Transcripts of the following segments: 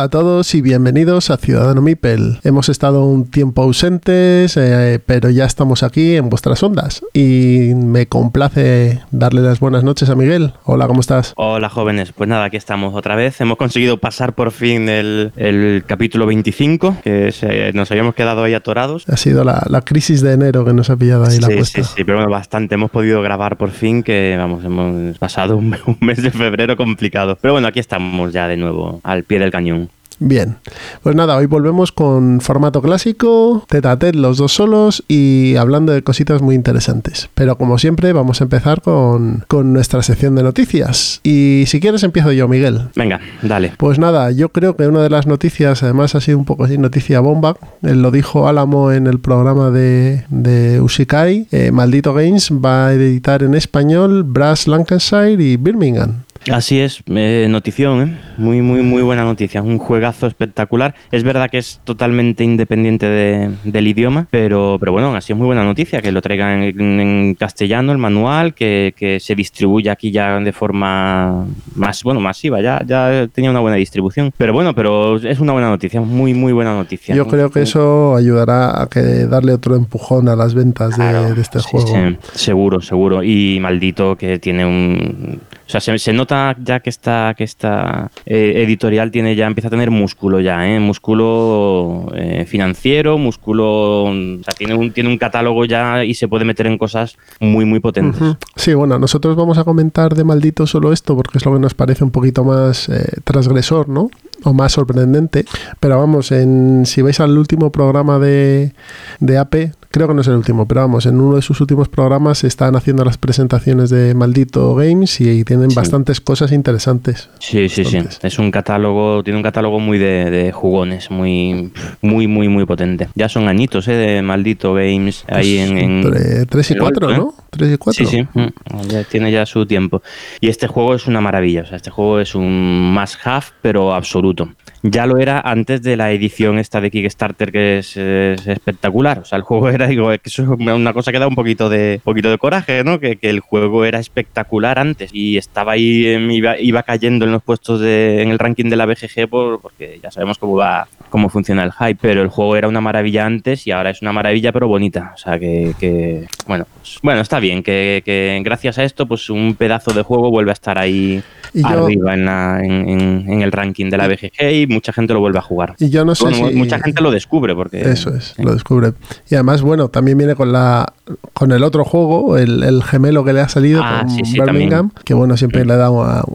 Hola a todos y bienvenidos a Ciudadano Mipel. Hemos estado un tiempo ausentes, eh, pero ya estamos aquí en vuestras ondas. Y me complace darle las buenas noches a Miguel. Hola, ¿cómo estás? Hola jóvenes, pues nada, aquí estamos otra vez. Hemos conseguido pasar por fin el, el capítulo 25, que se- nos habíamos quedado ahí atorados. Ha sido la, la crisis de enero que nos ha pillado ahí la Sí, puesta. sí, sí, pero bueno, bastante. Hemos podido grabar por fin, que vamos, hemos pasado un, un mes de febrero complicado. Pero bueno, aquí estamos ya de nuevo, al pie del cañón. Bien, pues nada, hoy volvemos con formato clásico, tete a tete los dos solos y hablando de cositas muy interesantes. Pero como siempre, vamos a empezar con, con nuestra sección de noticias. Y si quieres, empiezo yo, Miguel. Venga, dale. Pues nada, yo creo que una de las noticias, además ha sido un poco así, noticia bomba, él lo dijo Álamo en el programa de, de Ushikai, eh, Maldito Games va a editar en español Brass Lancashire y Birmingham. Así es, eh, notición, ¿eh? muy, muy, muy buena noticia. Un juegazo espectacular. Es verdad que es totalmente independiente de- del idioma, pero, pero bueno, así es muy buena noticia que lo traigan en, en castellano el manual, que, que se distribuya aquí ya de forma más, bueno, masiva. Ya, ya tenía una buena distribución. Pero bueno, pero es una buena noticia, muy, muy buena noticia. Yo creo que eso ayudará a que darle otro empujón a las ventas de, de este sí, juego. sí, seguro, seguro. Y maldito que tiene un. O sea, se, nota ya que esta, que esta eh, editorial tiene ya, empieza a tener músculo ya, ¿eh? Músculo eh, financiero, músculo. O sea, tiene un, tiene un catálogo ya y se puede meter en cosas muy, muy potentes. Sí, bueno, nosotros vamos a comentar de maldito solo esto porque es lo que nos parece un poquito más eh, transgresor, ¿no? O más sorprendente. Pero vamos, en, si vais al último programa de, de AP, creo que no es el último, pero vamos, en uno de sus últimos programas están haciendo las presentaciones de Maldito Games y, tienen Sí. bastantes cosas interesantes. Sí, sí, sí. Es un catálogo, tiene un catálogo muy de, de jugones, muy, muy, muy, muy potente. Ya son añitos, ¿eh? De maldito games ahí Pues en, en- entre 3 y en el 4, alto, ¿eh? ¿no? 3 y 4. Sí, sí, mm, ya tiene ya su tiempo. Y este juego es una maravilla, o sea, este juego es un must-have, pero absoluto. Ya lo era antes de la edición esta de Kickstarter, que es, es espectacular. O sea, el juego era, digo, que eso es una cosa que da un poquito de, poquito de coraje, ¿no? Que, que el juego era espectacular antes y estaba ahí, em, iba, iba cayendo en los puestos de, en el ranking de la BGG por, porque ya sabemos cómo va, cómo funciona el hype, pero el juego era una maravilla antes y ahora es una maravilla, pero bonita. O sea, que, que bueno, pues, bueno, está bien que, que gracias a esto, pues un pedazo de juego vuelve a estar ahí Y yo, arriba en, la- en- en- en el ranking de la BGG y mucha gente lo vuelve a jugar. y yo no sé Bueno, si... Mucha gente lo descubre porque... Eso es, sí. lo descubre. Y además, bueno, también viene con la con el otro juego, el, el gemelo que le ha salido Ah, con sí, sí, Birmingham, que bueno, siempre Mm. le da,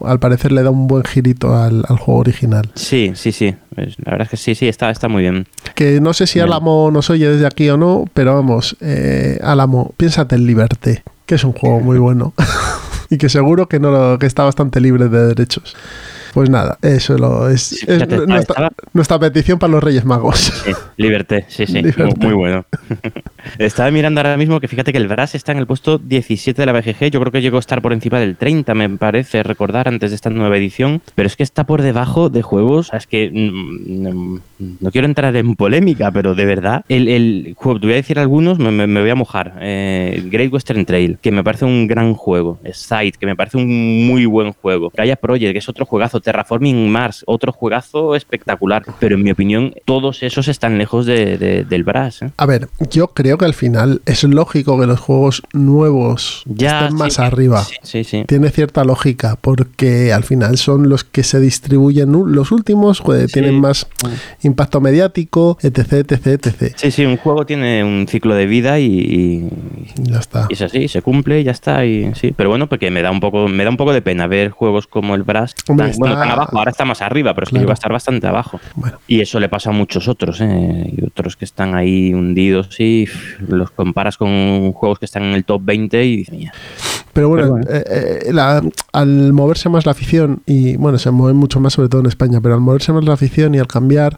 al parecer le da un buen girito al, al juego original. Sí, sí, sí. Pues, La verdad es que sí, sí, está, está muy bien. Que no sé si Bien. Álamo nos oye desde aquí o no, pero vamos, eh, Álamo, piénsate en Liberté, que es un juego muy bueno. y que seguro que no que está bastante libre de derechos. Pues nada, eso lo es, Sí, es fíjate, estaba- nuestra, estaba- nuestra petición para los Reyes Magos. Sí, Liberté, sí, sí, Liberté. Muy, muy bueno. Estaba mirando ahora mismo que fíjate que el Brass está en el puesto 17 de la BGG. Yo creo que llegó a estar por encima del 30, me parece recordar, antes de esta nueva edición. Pero es que está por debajo de juegos. Es que mm, mm, no quiero entrar en polémica, pero de verdad, el, el juego, te voy a decir algunos, me, me- me voy a mojar. Eh, Great Western Trail, que me parece un gran juego. Side, que me parece un muy buen juego. Gaia Project, que es otro juegazo. Terraforming Mars, otro juegazo espectacular. Pero en mi opinión, todos esos están lejos de- de- del Brass. ¿eh? A ver, yo creo que al final es lógico que los juegos nuevos Ya, estén sí, más arriba. Sí, sí, sí. Tiene cierta lógica, porque al final son los que se distribuyen los últimos, Sí. tienen más impacto mediático, etc, etc, etc. Sí, sí, un juego tiene un ciclo de vida y, y- Ya está. y es así, se cumple y ya está. Y, sí. Pero bueno, porque me da un poco, me da un poco de pena ver juegos como el Brass Hombre, tan, bueno, está- tan abajo, ahora está más arriba, pero es que llegó a estar bastante abajo. Bueno, Y eso le pasa a muchos otros, ¿eh? y otros que están ahí hundidos y los comparas con juegos que están en el top 20 y "Mira, Pero bueno, Pero bueno. eh, eh, la- al moverse más la afición, y bueno, se mueve mucho más sobre todo en España, pero al moverse más la afición y al cambiar,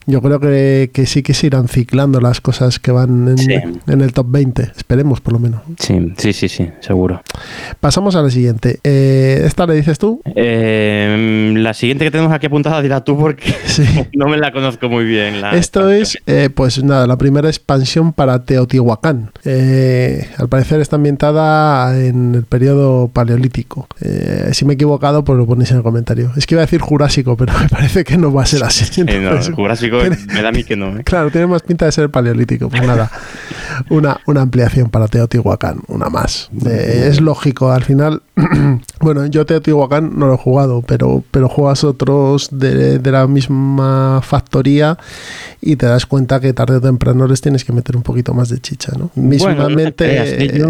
yo creo que, que sí que se irán ciclando las cosas que van en, Sí. en el top 20. Esperemos por lo menos. Sí, sí, sí, sí, seguro. Pasamos a la siguiente. Eh, ¿Esta le dices tú? Eh, la siguiente que tenemos aquí apuntada dirá tú porque Sí. no me la conozco muy bien. la Esto expansión. es, eh, pues nada, la primera expansión para Teotihuacán. Eh, al parecer está ambientada en el periodo paleolítico. Eh, si me he equivocado, pues lo ponéis en el comentario. Es que iba a decir jurásico, pero me parece que no va a ser así. No, Entonces, me da a mí que no. ¿eh? Claro, tiene más pinta de ser paleolítico. Pues nada, una, una ampliación para Teotihuacán, una más. Eh, es lógico, al final, bueno, yo Teotihuacán no lo he jugado, pero, pero juegas otros de, de la misma factoría y te das cuenta que tarde o temprano les tienes que meter un poquito más de chicha, ¿no? Bueno, no te Mismamente... creas, ¿eh? yo,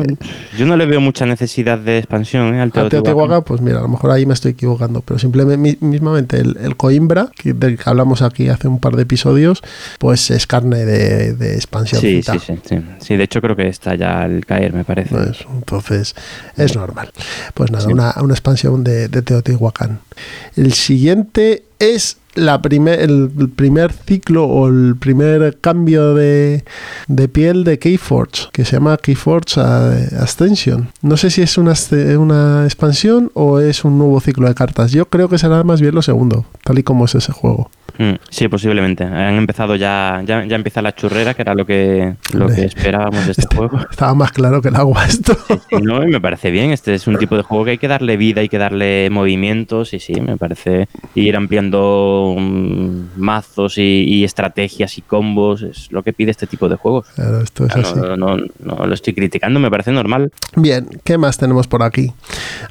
yo no le veo mucha necesidad de expansión ¿eh? al Teotihuacán. Teotihuacán, pues mira, a lo mejor ahí me estoy equivocando, pero simplemente mi- mismamente el, el Coimbra, que, del que hablamos aquí hace un par de episodios, pues es carne de, de expansión. Sí, sí, sí, sí. Sí, de hecho creo que está ya al caer, me parece. Pues, entonces es normal. Pues nada, Sí. una, una expansión de, de Teotihuacán. El siguiente es la primer, el, primer ciclo o el primer cambio de, de piel de Keyforge, que se llama Keyforge Ascension. No sé si es una, una expansión o es un nuevo ciclo de cartas. Yo creo que será más bien lo segundo, tal y como es ese juego. Mm, sí, posiblemente. Han empezado ya, ya, ya empieza la churrera, que era lo que, lo que esperábamos de este juego. Estaba más claro que el agua esto. Sí, no, y me parece bien. Este es un tipo de juego que hay que darle vida, hay que darle movimientos, y sí, me parece ir ampliando mm, mazos y, y estrategias y combos, es lo que pide este tipo de juegos. Claro, esto es O sea, así. no, no, no, no lo estoy criticando, me parece normal. Bien, ¿qué más tenemos por aquí?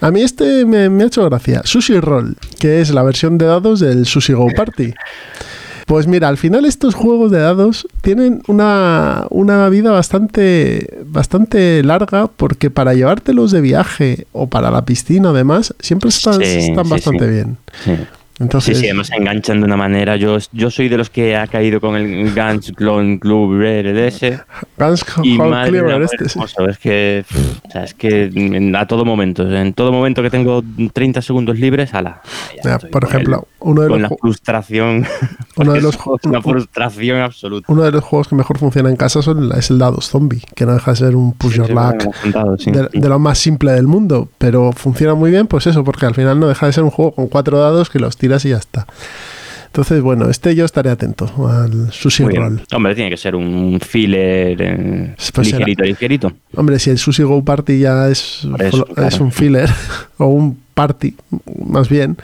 A mí este me, me ha hecho gracia. Sushi Roll, que es la versión de dados del Sushi Go Party. Pues mira, al final estos juegos de dados tienen una, una vida bastante, bastante larga porque para llevártelos de viaje o para la piscina además, siempre están, Sí, están sí, bastante sí. bien. Sí. Entonces, sí, sí, además se enganchan de una manera. Yo, yo soy de los que ha caído con el Guns Clone Club ese. Guns Y madre este, sí. es que, pff, o sea, es que en- a todo momento, en todo momento que tengo 30 segundos libres, ala. ya por ejemplo, el- uno de con los la frustración. Uno de los una frustración absoluta. uno de los juegos que mejor funciona en casa son, es el dados zombie, que no deja de ser un push Sí, your luck hemos contado, sí. de, de lo más simple del mundo, pero funciona muy bien, pues eso, porque al final no deja de ser un juego con cuatro dados que los tiras y ya está. Entonces, bueno, este yo estaré atento al Sushi Muy bien. Roll. Hombre, tiene que ser un filler eh, Pues será. ligerito, ligerito. Hombre, si el Sushi Go Party ya es, eso, es claro. un filler o un party, más bien,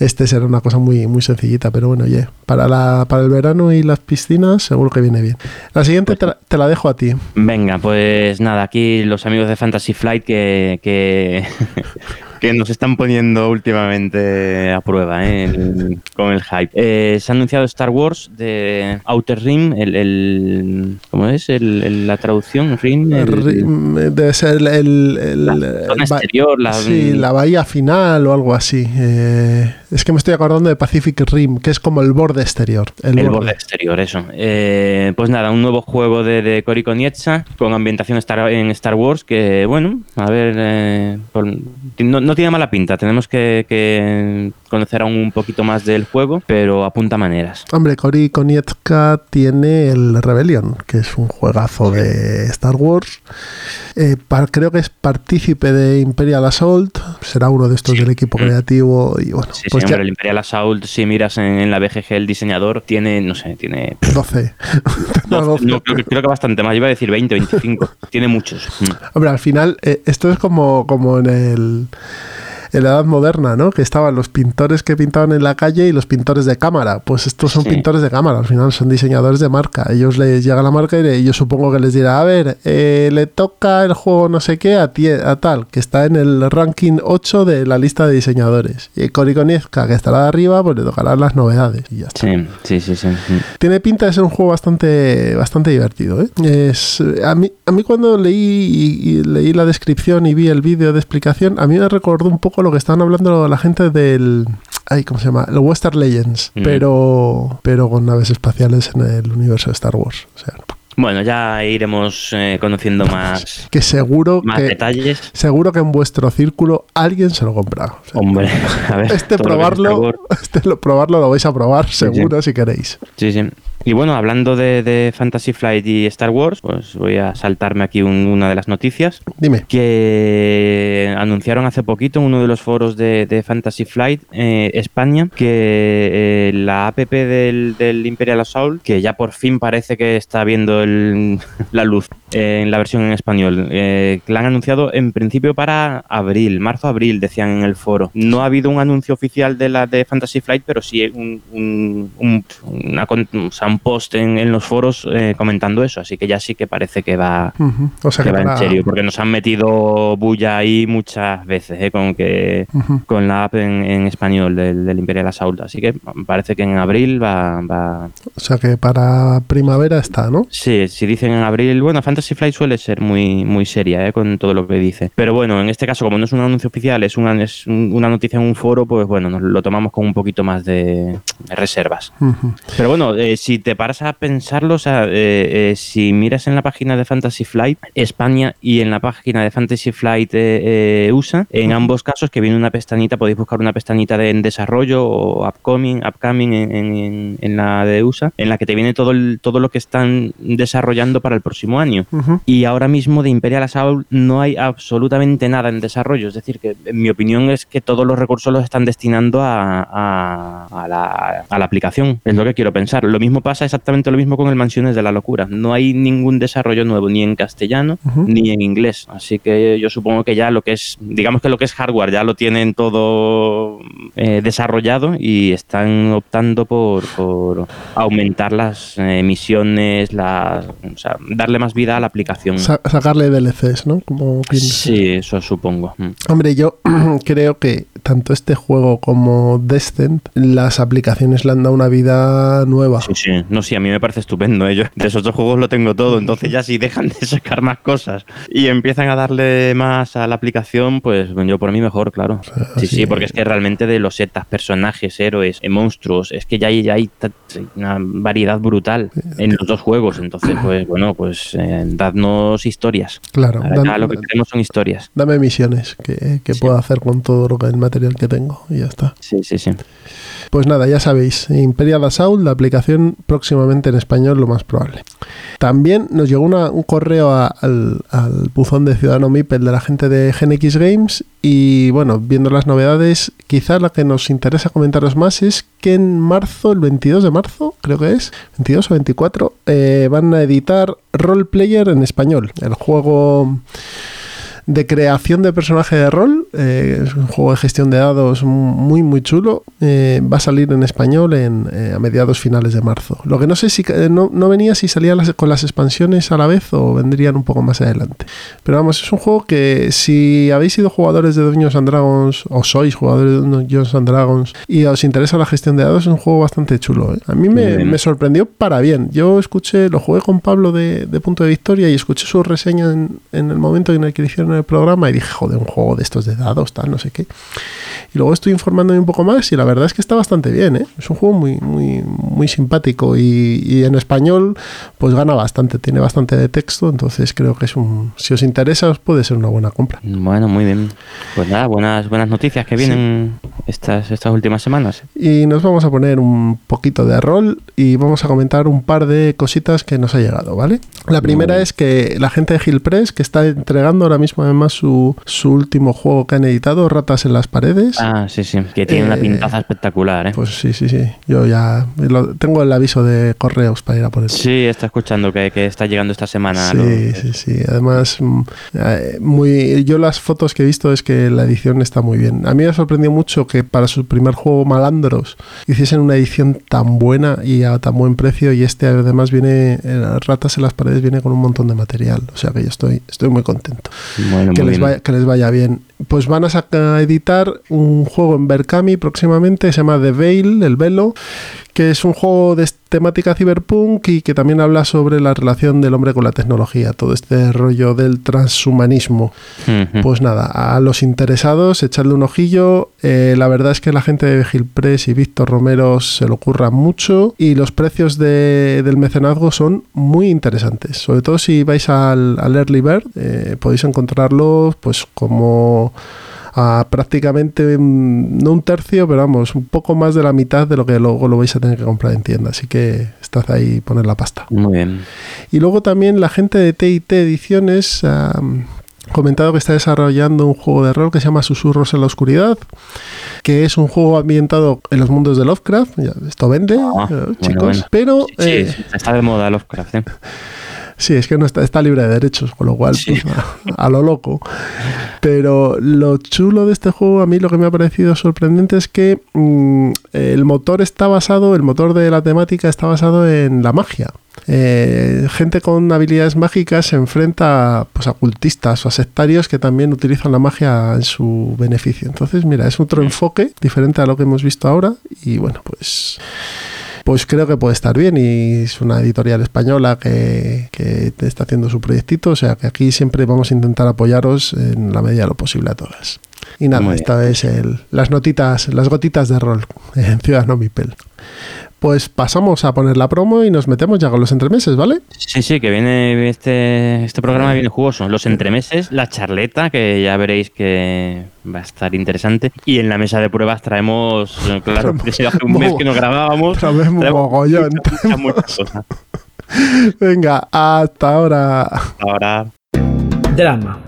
este será una cosa muy, muy sencillita, pero bueno, oye, para, la, para el verano y las piscinas seguro que viene bien. La siguiente Pues te, la, te la dejo a ti. Venga, pues nada, aquí los amigos de Fantasy Flight que, que, que nos están poniendo últimamente a prueba ¿eh? El- con el hype. Eh, se ha anunciado Star Wars de Outer Rim, el, el- ¿cómo es? El, la traducción, Rim, Debe ser el... la eh, zona exterior, la, Sí, la bahía final o algo así. Eh, es que me estoy acordando de Pacific Rim, que es como el borde exterior. El, borde. borde exterior, eso. Eh, pues nada, un nuevo juego de, de Cory Konietzka con ambientación en Star Wars que, bueno, a ver, eh, por- no, no tiene mala pinta. Tenemos que, conocer aún un poquito más del juego, pero apunta maneras. Hombre, Cory Konietzka tiene el Rebellion, que es un juegazo de Star Wars. Eh, par- creo que es partícipe de Imperial Assault. Será uno de estos Sí. del equipo Mm. creativo. Y bueno, Sí, pues sí, ya hombre, el Imperial Assault, si miras en, en la BGG el diseñador, tiene, no sé, tiene... 12. No, 12. no, creo, que- creo que bastante más, iba a decir 20, 25. tiene muchos. Mm. Hombre, al final, eh, esto es como, como en el. En la edad moderna, ¿no? Que estaban los pintores que pintaban en la calle y los pintores de cámara. Pues estos son Sí. pintores de cámara, al final son diseñadores de marca. Ellos les llega la marca y yo supongo que les dirá, a ver, eh, le toca el juego no sé qué a, a tal, que está en el ranking 8 de la lista de diseñadores. Y Cory Konietzka, que estará de arriba, pues le tocarán las novedades. Y ya está. Sí, sí, sí, sí. Tiene pinta de ser un juego bastante, bastante divertido. ¿eh? Es, a, mí, a mí cuando leí, y- y leí la descripción y vi el vídeo de explicación, a mí me recordó un poco lo que estaban hablando la gente del... Ay, ¿Cómo se llama? El Western Legends, Mm. pero, pero con naves espaciales en el universo de Star Wars. O sea, Bueno, ya iremos eh, conociendo más, Que seguro más que detalles. seguro que en vuestro círculo alguien se lo compra. O sea, Hombre, a ver. este probarlo, este lo, probarlo lo vais a probar seguro si queréis. Sí, sí. Y bueno, hablando de, de Fantasy Flight y Star Wars, pues voy a saltarme aquí un- una de las noticias Dime. que anunciaron hace poquito en uno de los foros de, de Fantasy Flight eh, España que eh, la app del, del Imperial Assault, que ya por fin parece que está viendo el- la luz eh, en la versión en español, eh, que la han anunciado en principio para abril, marzo-abril, decían en el foro. No ha habido un anuncio oficial de la de Fantasy Flight, pero sí un, un, un- una o sea, un post en, en los foros eh, comentando eso, así que ya sí que parece que va, Ujú. O sea que que va para- en serio, porque nos han metido bulla ahí muchas veces, ¿eh? con que con la app en, en español del, del Imperial Assault. Así que parece que en abril va, va. O sea que para primavera está, ¿no? Sí, si dicen en abril. Bueno, Fantasy Flight suele ser muy, muy seria ¿eh? con todo lo que dice. Pero bueno, en este caso, como no es un anuncio oficial, es una, es un- una noticia en un foro, pues bueno, nos lo tomamos con un poquito más de, reservas. Pero bueno, eh, si te paras a pensarlo, o sea, eh, eh, si miras en la página de Fantasy Flight España y en la página de Fantasy Flight eh, USA, en ambos casos que viene una pestañita, podéis buscar una pestañita de en desarrollo o upcoming, upcoming en, en- en la de USA, en la que te viene todo, el- todo lo que están desarrollando para el próximo año. Y ahora mismo de Imperial Assault no hay absolutamente nada en desarrollo. Es decir, que en mi opinión es que todos los recursos los están destinando a, a- a la, a la aplicación. Es lo que quiero pensar. Lo mismo pasa exactamente lo mismo con el Mansiones de la Locura. No hay ningún desarrollo nuevo ni en castellano ni en inglés. Así que yo supongo que ya lo que es, digamos que lo que es hardware ya lo tienen todo eh, desarrollado y están optando por, por aumentar las emisiones, las, o sea, darle más vida a la aplicación. Sa- sacarle DLCs, ¿no? Como. Sí, eso supongo. Mm. Hombre, yo creo que tanto este juego como Descent, las aplicaciones le han dado una vida nueva. Sí, sí. No, sí, a mí me parece estupendo. ¿eh? Yo de esos dos juegos lo tengo todo. Entonces ya si dejan de sacar más cosas y empiezan a darle más a la aplicación, pues yo por mí mejor, claro. Sí, sí. sí, porque es que realmente de los setas, personajes, héroes, eh, monstruos, es que ya hay, ya hay una variedad brutal en los dos juegos. Entonces, pues bueno, pues eh, dadnos historias. Claro, Ahora lo que queremos son historias. dame misiones que, que Sí. puedo hacer con todo lo que el material que tengo y ya está. Sí, sí, sí. Pues nada, ya sabéis, Imperial Assault, la aplicación próximamente en español, lo más probable. También nos llegó una- un correo a- al, al buzón de Ciudadano Mipel de la gente de GenX Games y bueno, viendo las novedades, quizás la que nos interesa comentaros más es que en marzo, el 22 de marzo, creo que es, 22 o 24, eh, van a editar Role Player en español, el juego de creación de personaje de rol. eh, es un juego de gestión de dados muy, muy chulo. eh, va a salir en español en, eh, a mediados finales de marzo. Lo que no sé si no, no venía si salían las- con las expansiones a la vez o vendrían un poco más adelante. Pero vamos, es un juego que si habéis sido jugadores de Dungeons and Dragons o sois jugadores de Dungeons and Dragons y os interesa la gestión de dados, es un juego bastante chulo. A mí me, me sorprendió para bien. Yo escuché, lo jugué con Pablo de, de Punto de Victoria y escuché su reseña en, en el momento en el que le hicieron el programa y dije, joder, un juego de estos de dados, tal, no sé qué. Y luego estoy informándome un poco más y la verdad es que está bastante bien, ¿eh? Es un juego muy, muy, muy simpático y, y en español pues gana bastante, tiene bastante de texto, entonces creo que es un, si os interesa, os puede ser una buena compra. Bueno, muy bien. Pues nada, buenas, buenas noticias que vienen estas, estas últimas semanas. Y nos vamos a poner un poquito de rol y vamos a comentar un par de cositas que nos ha llegado, ¿vale? La primera es que la gente de Hill Press, que está entregando ahora mismo además su, su último juego que han editado, Ratas en las Paredes. Ah, sí, sí. Que tiene una Eh, pintaza espectacular, ¿eh? Pues sí, sí, sí. Yo ya lo- tengo el aviso de correos para ir a por él. Sí, está escuchando que, que está llegando esta semana. Sí, sí, sí. Además, mm, eh, muy, yo las fotos que he visto es que la edición está muy bien. A mí me sorprendió mucho que para su primer juego Malandros hiciesen una edición tan buena y a tan buen precio y este además viene, eh, Ratas en las Paredes viene con un montón de material. O sea que yo estoy, estoy muy contento. Bueno, Que les, vaya, que les vaya bien. Pues van a, saca- a editar un juego en Berkami próximamente, se llama The Veil, el velo, que es un juego de temática cyberpunk y que también habla sobre la relación del hombre con la tecnología, todo este rollo del transhumanismo. Pues nada, a los interesados, echarle un ojillo. Eh, la verdad es que la gente de Gil Press y Víctor Romero se lo ocurra mucho y los precios del mecenazgo son muy interesantes. Sobre todo si vais al, Early Bird, eh, podéis encontrarlos pues como a prácticamente no un tercio, pero vamos, un poco más de la mitad de lo que luego lo vais a tener que comprar en tienda. Así que estad ahí poner la pasta. Muy bien. Y luego también la gente de TIT Ediciones ha comentado que está desarrollando un juego de rol que se llama Susurros en la Oscuridad, que es un juego ambientado en los mundos de Lovecraft. Esto vende, ah, eh, chicos, pero... Eh, está de moda Lovecraft. ¿eh? Sí, es que no está, está libre de derechos, con lo cual, pues, a, lo loco. Pero lo chulo de este juego, a mí lo que me ha parecido sorprendente es que mm, el motor está basado, el motor de la temática está basado en la magia. Eh, gente con habilidades mágicas se enfrenta pues, a cultistas o a sectarios que también utilizan la magia en su beneficio. Entonces, mira, es otro enfoque diferente a lo que hemos visto ahora y bueno, pues pues creo que puede estar bien y es una editorial española que, está haciendo su proyectito, o sea que aquí siempre vamos a intentar apoyaros en la medida de lo posible a todas. Y nada, esta es el, las notitas, las gotitas de rol en Ciudad Nomipel. Pues pasamos a poner la promo y nos metemos ya con los entremeses, ¿vale? Sí, sí, que viene este, este programa viene jugoso. Los entremeses, la charleta, que ya veréis que va a estar interesante. Y en la mesa de pruebas traemos, claro, hace un mes que nos grabábamos. Traemos mogollón. Venga, hasta ahora. Ahora. Drama.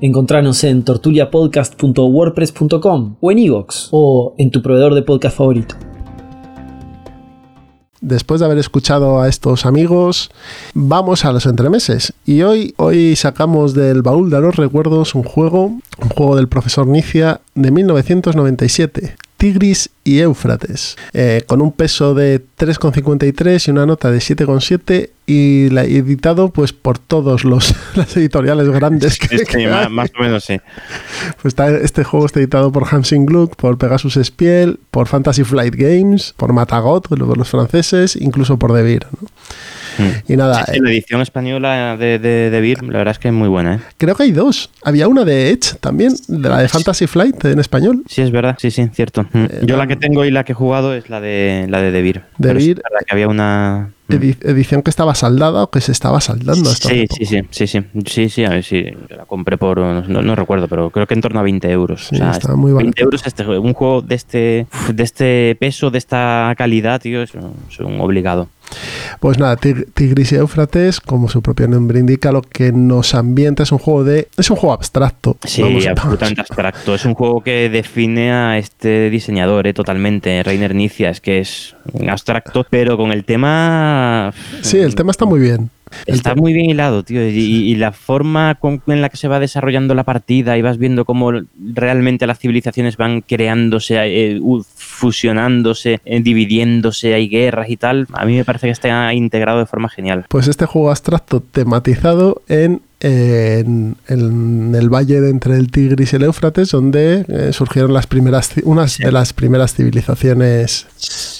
Encontranos en tortuliapodcast.wordpress.com o en iVoox o en tu proveedor de podcast favorito. Después de haber escuchado a estos amigos, vamos a los entremeses. Y hoy, hoy sacamos del baúl de los recuerdos un juego, un juego del profesor Nicia de 1997, Tigris y Éufrates, eh, con un peso de 3,53 y una nota de 7,7 y la, editado pues por todos los las editoriales grandes que, más, o menos sí. Pues está, este juego está editado por Hansing Gluck, por Pegasus Spiel, por Fantasy Flight Games, por Matagot, los franceses, incluso por Devir. ¿no? Y nada. la edición española de, de, de la verdad es que es muy buena. ¿eh? Creo que hay dos. Había una de Edge también, de la de Fantasy Flight en español. Sí, es verdad, sí, sí, cierto. Eh, Yo la que tengo y la que he jugado es la de la de Devir. Devir. Es verdad que había una edición que estaba saldada o que se estaba saldando. Sí, sí, sí, sí, sí, sí, sí, a ver si la compré por, no, recuerdo, pero creo que en torno a 20 euros. Sí, está muy 20 euros este, un juego de este, de este peso, de esta calidad, tío, es un, obligado. Pues nada, Tigris y Éufrates, como su propio nombre indica, lo que nos ambienta es un juego de. Es un juego abstracto. Sí, absolutamente abstracto. Es un juego que define a este diseñador eh, totalmente, Reiner Nicia. Es que es abstracto, pero con el tema. Sí, el tema está muy bien. Está muy bien hilado, tío. Y, la forma en la que se va desarrollando la partida y vas viendo cómo realmente las civilizaciones van creándose, eh, fusionándose, eh, dividiéndose, hay guerras y tal, a mí me parece que está integrado de forma genial. Pues este juego abstracto tematizado en en, el valle de entre el Tigris y el Éufrates, donde eh, surgieron las primeras, unas de las primeras civilizaciones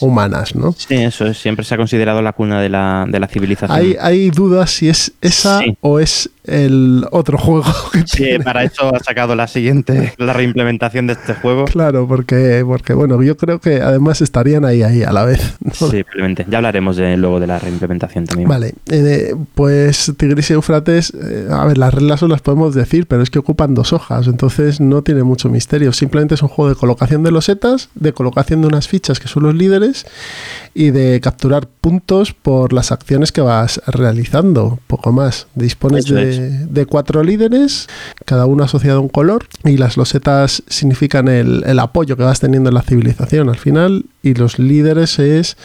humanas, ¿no? Sí, eso es, siempre se ha considerado la cuna de la, de la civilización. Hay, hay dudas si es esa o es el otro juego que sí, para eso ha sacado la siguiente, la reimplementación de este juego. Claro, porque, porque bueno, yo creo que además estarían ahí, ahí a la vez. Sí, simplemente. Ya hablaremos de, luego de la reimplementación también. Vale, eh, pues Tigris y Eufrates, eh, a ver, las reglas las podemos decir, pero es que ocupan dos hojas, entonces no tiene mucho misterio. Simplemente es un juego de colocación de losetas, de colocación de unas fichas que son los líderes y de capturar puntos por las acciones que vas realizando, poco más. Dispones de, cuatro líderes, cada uno asociado a un color, y las losetas significan el, el, apoyo que vas teniendo en la civilización. Al final, y los líderes es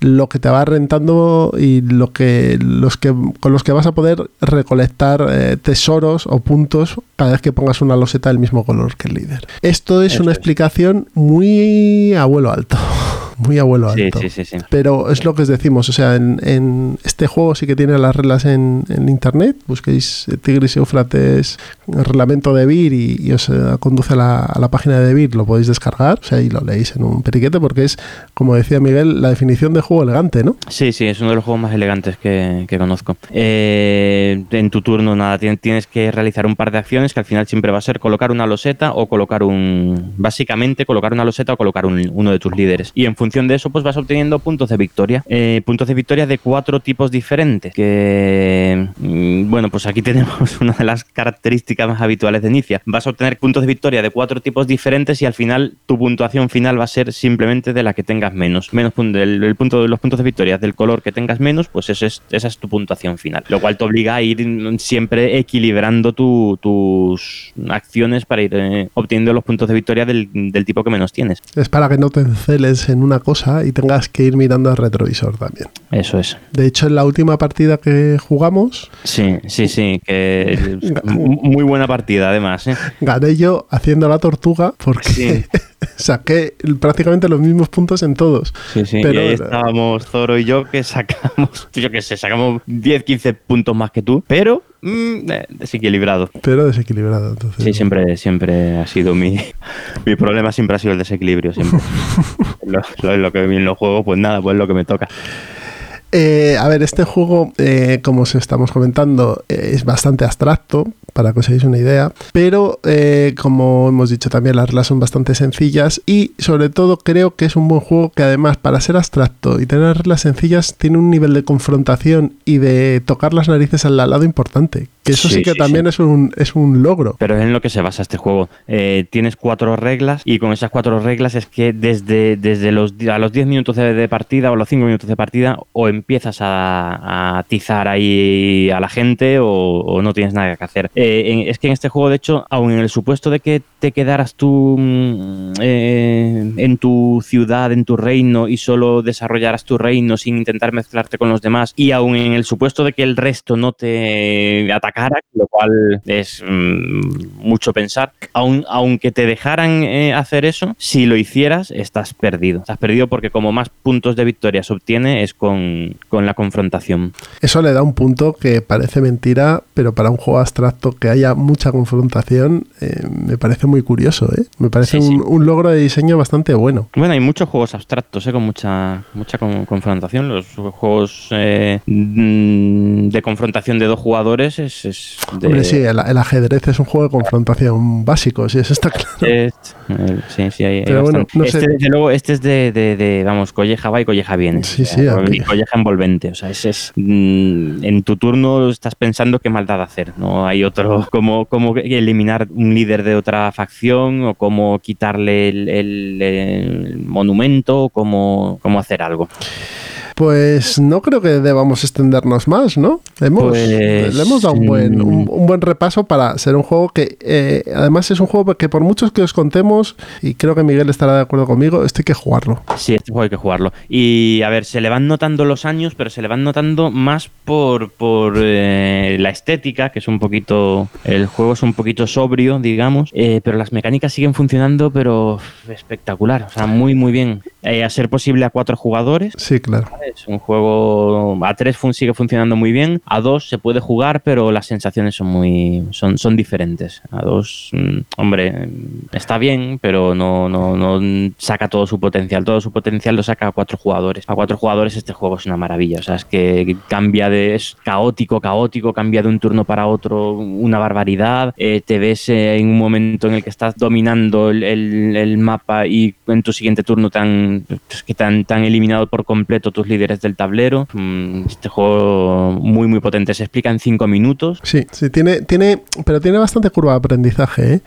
lo que te va rentando y lo que los que con los que vas a poder recolectar eh, tesoros o puntos cada vez que pongas una loseta del mismo color que el líder. Esto es Eso una es. explicación muy abuelo alto. Muy abuelo Sí, alto. sí, sí, sí. Pero es lo que os decimos, o sea, en, en este juego sí que tiene las reglas en, en internet, busquéis eh, Tigris y Eufrates, reglamento de BIR y, y os eh, conduce a la, a la página de BIR, lo podéis descargar, o sea, y lo leéis en un periquete porque es, como decía Miguel, la definición de juego elegante, ¿no? Sí, sí, es uno de los juegos más elegantes que, que conozco. Eh, en tu turno, nada, tien- tienes que realizar un par de acciones que al final siempre va a ser colocar una loseta o colocar un. Básicamente, colocar una loseta o colocar un- uno de tus líderes. Y en función de eso, pues vas obteniendo puntos de victoria. Eh, puntos de victoria de cuatro tipos diferentes. Que. mm, Bueno, pues aquí tenemos una de las características más habituales de Inicia. Vas a obtener puntos de victoria de cuatro tipos diferentes y al final tu puntuación final va a ser simplemente de la que tengas menos. Menos el, el punto, los puntos de victoria del color que tengas menos, pues es- esa es tu puntuación final. Lo cual te obliga a ir mm, siempre equilibrando tu- tus acciones para ir eh, obteniendo los puntos de victoria del, del tipo que menos tienes. Es para que no te enceles en una cosa y tengas que ir mirando al retrovisor también. Eso es. De hecho, en la última partida que jugamos, Sí, sí, sí. Que muy buena partida, además. ¿eh? gané yo haciendo la tortuga porque Sí. saqué prácticamente los mismos puntos en todos. Sí, sí. Pero- y ahí estábamos Zoro y yo que sacamos, yo que sé, sacamos 10, 15 puntos más que tú, pero mm, eh, desequilibrado. Pero desequilibrado. Entonces, Sí, siempre, siempre ha sido mi, mi problema, siempre ha sido el desequilibrio, siempre. lo, lo- lo que en los juegos, pues nada, pues lo que me toca. Eh, a ver, este juego, eh, como os estamos comentando, eh, es bastante abstracto, para que os hagáis una idea, pero eh, como hemos dicho también, las reglas son bastante sencillas y sobre todo creo que es un buen juego que además para ser abstracto y tener reglas sencillas tiene un nivel de confrontación y de tocar las narices al lado importante, que eso sí, Sí, que sí, también sí. Es, un, es un logro. Pero es en lo que se basa este juego. Eh, tienes cuatro reglas y con esas cuatro reglas es que desde, desde los, a los 10 minutos de, de partida o a los 5 minutos de partida o empiezas a, a atizar ahí a la gente o, o no tienes nada que hacer. Eh, en- es que en este juego, de hecho, aun en el supuesto de que te quedaras tú mm, eh, en tu ciudad, en tu reino y solo desarrollaras tu reino sin intentar mezclarte con los demás y aun en el supuesto de que el resto no te lo cual es mm, mucho pensar, aun, aunque te dejaran eh, hacer eso, si lo hicieras estás perdido. Estás perdido porque como más puntos de victoria se obtiene es con, con la confrontación. Eso le da un punto que parece mentira, pero para un juego abstracto que haya mucha confrontación, eh, me parece muy curioso. ¿eh? Me parece Sí, sí. un, un logro de diseño bastante bueno. Bueno, hay muchos juegos abstractos eh, con mucha, mucha con- confrontación. Los juegos eh, mm, de confrontación de dos jugadores es... es de- Hombre, sí, el, el ajedrez es un juego de confrontación básico, sí, eso está claro. Eh, sí, sí, hay, hay Pero bueno, no este, sé. desde luego, este es de, de, de, vamos, colleja va y colleja viene. Sí, O sea, sí, colleja envolvente. O sea, ese es, mm, en tu turno estás pensando qué maldad hacer. No hay otro, como, como eliminar un líder de otra facción o cómo quitarle el, el- el monumento o cómo, cómo hacer algo. Pues no creo que debamos extendernos más, ¿no? Hemos, Pues, le hemos dado un buen, un, mm. un buen repaso para ser un juego que, eh, además, es un juego que por muchos que os contemos, y creo que Miguel estará de acuerdo conmigo, esto hay que jugarlo. Sí, este juego hay que jugarlo. Y a ver, se le van notando los años, pero se le van notando más por, por eh, la estética, que es un poquito. El juego es un poquito sobrio, digamos, eh, pero las mecánicas siguen funcionando, pero espectacular. O sea, muy, muy bien. Eh, a ser posible a cuatro jugadores. Sí, claro. Es un juego a tres fun- sigue funcionando muy bien, a dos se puede jugar, pero las sensaciones son muy son, son diferentes. A dos, mm, hombre, está bien, pero no, no, no saca todo su potencial. Todo su potencial lo saca a cuatro jugadores. A cuatro jugadores este juego es una maravilla. O sea, es que cambia de es caótico, caótico, cambia de un turno para otro una barbaridad. Eh, te ves eh, en un momento en el que estás dominando el, el- el mapa y en tu siguiente turno tan es que tan, tan eliminado por completo tus líderes del tablero. Mm, Este juego muy muy potente. Se explica en cinco minutos. Sí, sí, tiene, tiene, pero tiene bastante curva de aprendizaje, ¿eh?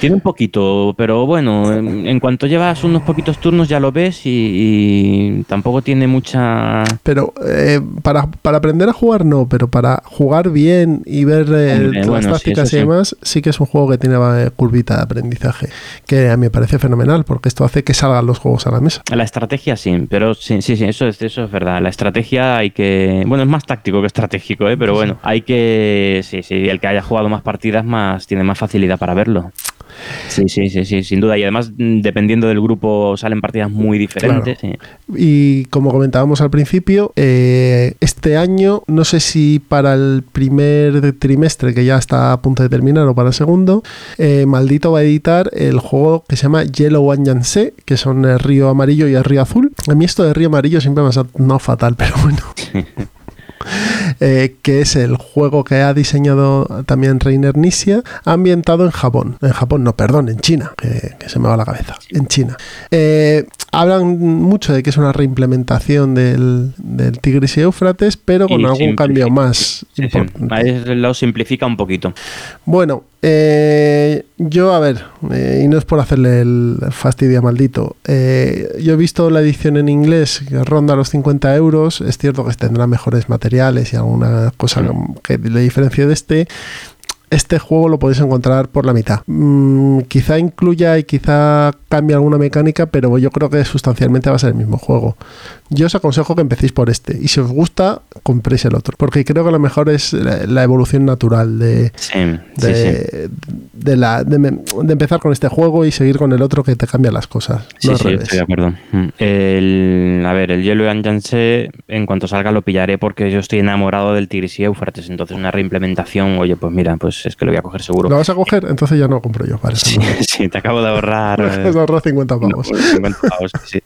Tiene un poquito, pero bueno, en, en cuanto llevas unos poquitos turnos ya lo ves y, y tampoco tiene mucha... Pero eh, para, para aprender a jugar no, pero para jugar bien y ver eh, Hombre, las bueno, sí, tácticas y sí. demás, sí que es un juego que tiene eh, curvita de aprendizaje, que a mí me parece fenomenal, porque esto hace que salgan los juegos a la mesa. La estrategia sí, pero sí, sí, sí, eso es, eso es verdad. La estrategia hay que. Bueno, es más táctico que estratégico, ¿eh? pero bueno, hay que. Sí, sí, el que haya jugado más partidas más tiene más facilidad para verlo. Sí, sí, sí, sí, sin duda. Y además, mm, dependiendo del grupo, salen partidas muy diferentes. sí. Y como comentábamos al principio, eh, este año, no sé si para el primer trimestre, que ya está a punto de terminar, o para el segundo, eh, Maldito va a editar el juego que se llama Yellow and Yangtze, que son el río amarillo y el río azul. A mí esto de río amarillo siempre me ha no fatal, pero bueno. Eh, que es el juego que ha diseñado también Reiner Nisia, ambientado en Japón. En Japón, no, perdón, en China, que, que se me va la cabeza. En China. Eh, hablan mucho de que es una reimplementación del, del Tigris y Éufrates, pero con Y algún cambio más Sí, sí. Ahí lo simplifica un poquito. Bueno, eh, yo, a ver, eh, y no es por hacerle el fastidio a maldito, eh, yo he visto la edición en inglés que ronda los 50 euros, es cierto que tendrá mejores materiales y alguna cosa que le diferencie de este. Este juego lo podéis encontrar por la mitad. Mm, quizá incluya y quizá cambie alguna mecánica, pero yo creo que sustancialmente va a ser el mismo juego. Yo os aconsejo que empecéis por este. Y si os gusta, compréis el otro. Porque creo que lo mejor es la, la evolución natural de, Sí, de, sí, sí. de la, de, empezar con este juego y seguir con el otro que te cambia las cosas. Sí, no sí, estoy de acuerdo. Mm. El, a ver, el Yellow Yangtze, en cuanto salga lo pillaré porque yo estoy enamorado del Tigris y Éufrates. Entonces, una reimplementación, oye, pues mira, pues es que lo voy a coger seguro. ¿Lo vas a coger? Entonces ya no compro yo. Vale, Sí, sí, te acabo de ahorrar. eh, Es ahorrar 50 pavos. No, 50 pavos, sí.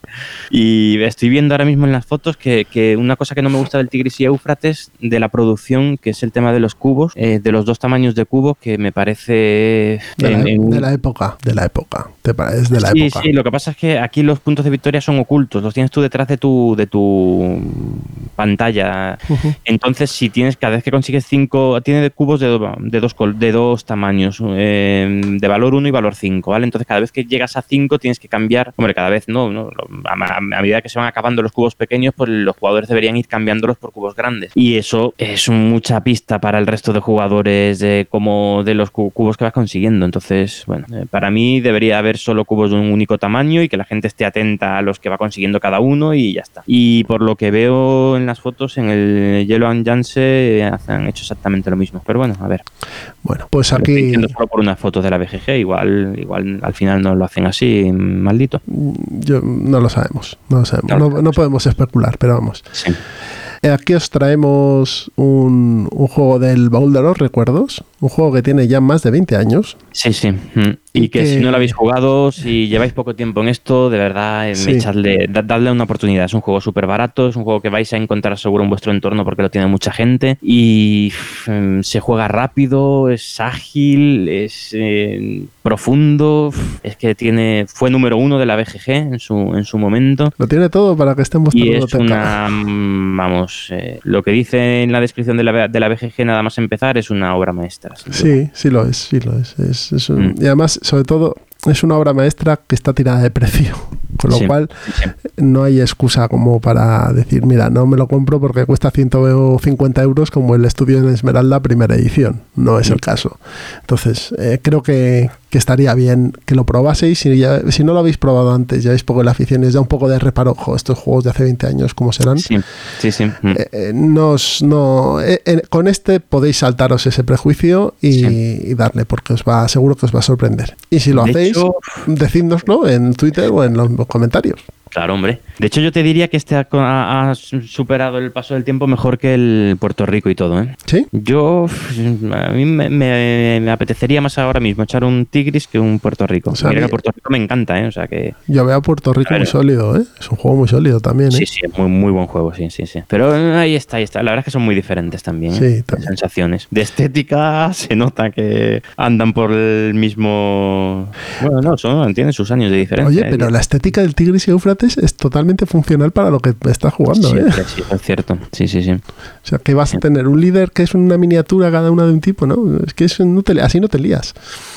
Y estoy viendo ahora mismo en las fotos que, que una cosa que no me gusta del Tigris y Éufrates, de la producción, que es el tema de los cubos, eh, de los dos tamaños de cubos, que me parece... De la, en- en- de la época, de la época. Te pa- es de la sí, época. sí, lo que pasa es que aquí los puntos de victoria son ocultos, los tienes tú detrás de tu, de tu pantalla. Ujú. Entonces, si tienes, cada vez que consigues cinco, tiene cubos de, de, dos, col- de dos tamaños, eh, de valor 1 y valor 5, ¿vale? Entonces, cada vez que llegas a 5 tienes que cambiar, hombre, cada vez no, ¿no? A, a- medida que se van acabando los cubos pequeños, pues los jugadores deberían ir cambiándolos por cubos grandes. Y eso es mucha pista para el resto de jugadores de como de los cu- cubos que vas consiguiendo. Entonces, bueno, eh, para mí debería haber solo cubos de un único tamaño y que la gente esté atenta a los que va consiguiendo cada uno y ya está. Y por lo que veo en las fotos, en el Yellow and eh, han hecho exactamente lo mismo. Pero bueno, a ver. Bueno, pues aquí solo por unas fotos de la BGG, igual, igual al final no lo hacen así, maldito. yo, no lo sabemos. No lo sabemos. No, no podemos especular, pero vamos. Sí. Eh, Aquí os traemos un, un juego del baúl de los recuerdos. Un juego que tiene ya más de 20 años. Sí, sí. Mm. Y, que, que- si no lo habéis jugado, si lleváis poco tiempo en esto, de verdad, Sí. echadle, da- dadle una oportunidad. Es un juego súper barato, es un juego que vais a encontrar seguro en vuestro entorno porque lo tiene mucha gente. Y mm, se juega rápido, es ágil, es eh, profundo. Es que tiene fue número uno de la BGG en su, en su momento. Lo tiene todo para que vuestra Y es una, mm, vamos, eh, lo que dice en la descripción de la, de la BGG nada más empezar es una obra maestra. Sí, sí lo es, sí lo es. Es- es un- Mm. Y además, sobre todo, es una obra maestra que está tirada de precio. Con lo Sí, cual, sí. no hay excusa como para decir, mira, no me lo compro porque cuesta 150 euros como el estudio en Esmeralda primera edición. No es el caso. Entonces, eh, creo que, que estaría bien que lo probaseis. Si, ya- si no lo habéis probado antes, ya veis poco la afición, y os da un poco de reparo, ojo, estos juegos de hace 20 años, ¿cómo serán? Sí, sí, sí. Mm. Eh, eh, nos- no, eh, eh, con este podéis saltaros ese prejuicio y, Sí. y darle, porque os va, seguro que os va a sorprender. Y si lo De hacéis, hecho- decídnoslo en Twitter o en los comentarios. Claro, hombre. De hecho, yo te diría que este ha, superado el paso del tiempo mejor que el Puerto Rico y todo, ¿eh? ¿Sí? Yo, a mí me, me- me apetecería más ahora mismo echar un Tigris que un Puerto Rico. O sea, Mira que a mí- el Puerto Rico me encanta, ¿eh? O sea que... Yo veo a Puerto Rico A muy sólido, ¿eh? Es un juego muy sólido también, ¿eh? Sí, sí, es muy, muy buen juego, sí, sí, sí. Pero eh, ahí está, ahí está. La verdad es que son muy diferentes también, ¿eh? Sí, también. sensaciones. De estética se nota que andan por el mismo... Bueno, no, son, tienen sus años de diferencia. Oye, ¿eh? pero la estética del Tigris y Es totalmente funcional para lo que estás jugando, Sí, ¿eh? sí, sí, es cierto. Sí, sí, sí. O sea, que vas a tener un líder que es una miniatura cada una de un tipo, ¿no? Es que eso no te, así no te lías.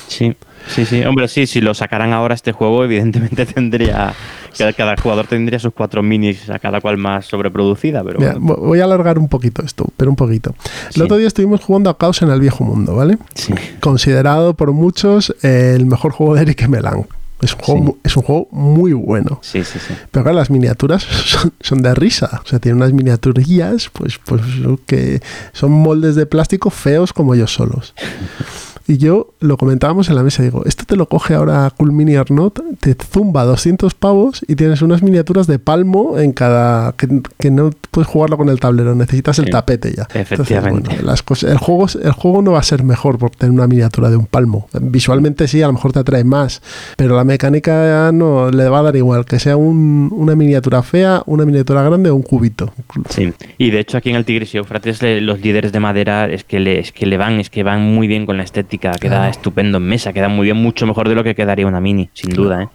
Sí, sí, sí. Hombre, sí, si lo sacaran ahora este juego, evidentemente tendría. Cada, cada jugador tendría sus cuatro minis, a cada cual más sobreproducida, pero Mira, bueno. vo- voy a alargar un poquito esto, pero un poquito. El Sí. otro día estuvimos jugando a Caos en el Viejo Mundo, ¿vale? Sí. Considerado por muchos el mejor juego de Eric Melan. Es un juego, Sí. es un juego muy bueno. Sí, sí, sí. Pero claro, las miniaturas son, son de risa. O sea, tienen unas miniaturillas, pues, pues que son moldes de plástico feos como ellos solos. Y yo lo comentábamos en la mesa, digo, esto te lo coge ahora Cool Mini Arnott, te zumba 200 pavos y tienes unas miniaturas de palmo en cada... que, que no puedes jugarlo con el tablero, necesitas el tapete ya. efectivamente. bueno, las cosas, el, juego, el juego no va a ser mejor por tener una miniatura de un palmo. Visualmente sí, a lo mejor te atrae más, pero la mecánica no le va a dar igual, que sea un- una miniatura fea, una miniatura grande o un cubito. Sí, y de hecho aquí en el Tigris y Éufrates le- los líderes de madera es que, le, es que le van, es que van muy bien con la estética, queda Claro. estupendo en mesa, queda muy bien, mucho mejor de lo que quedaría una mini, sin duda, ¿eh?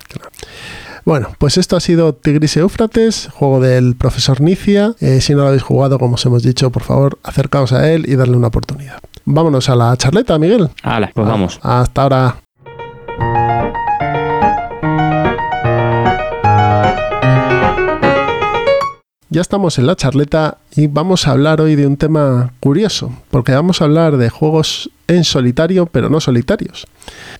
Bueno, pues esto ha sido Tigris y Éufrates, juego del profesor Nicia. Eh, si no lo habéis jugado, como os hemos dicho, por favor, acercaos a él y darle una oportunidad. Vámonos a la charleta, Miguel. Hala, pues vamos. Hasta ahora. Ya estamos en la charleta y vamos a hablar hoy de un tema curioso, porque vamos a hablar de juegos en solitario, pero no solitarios.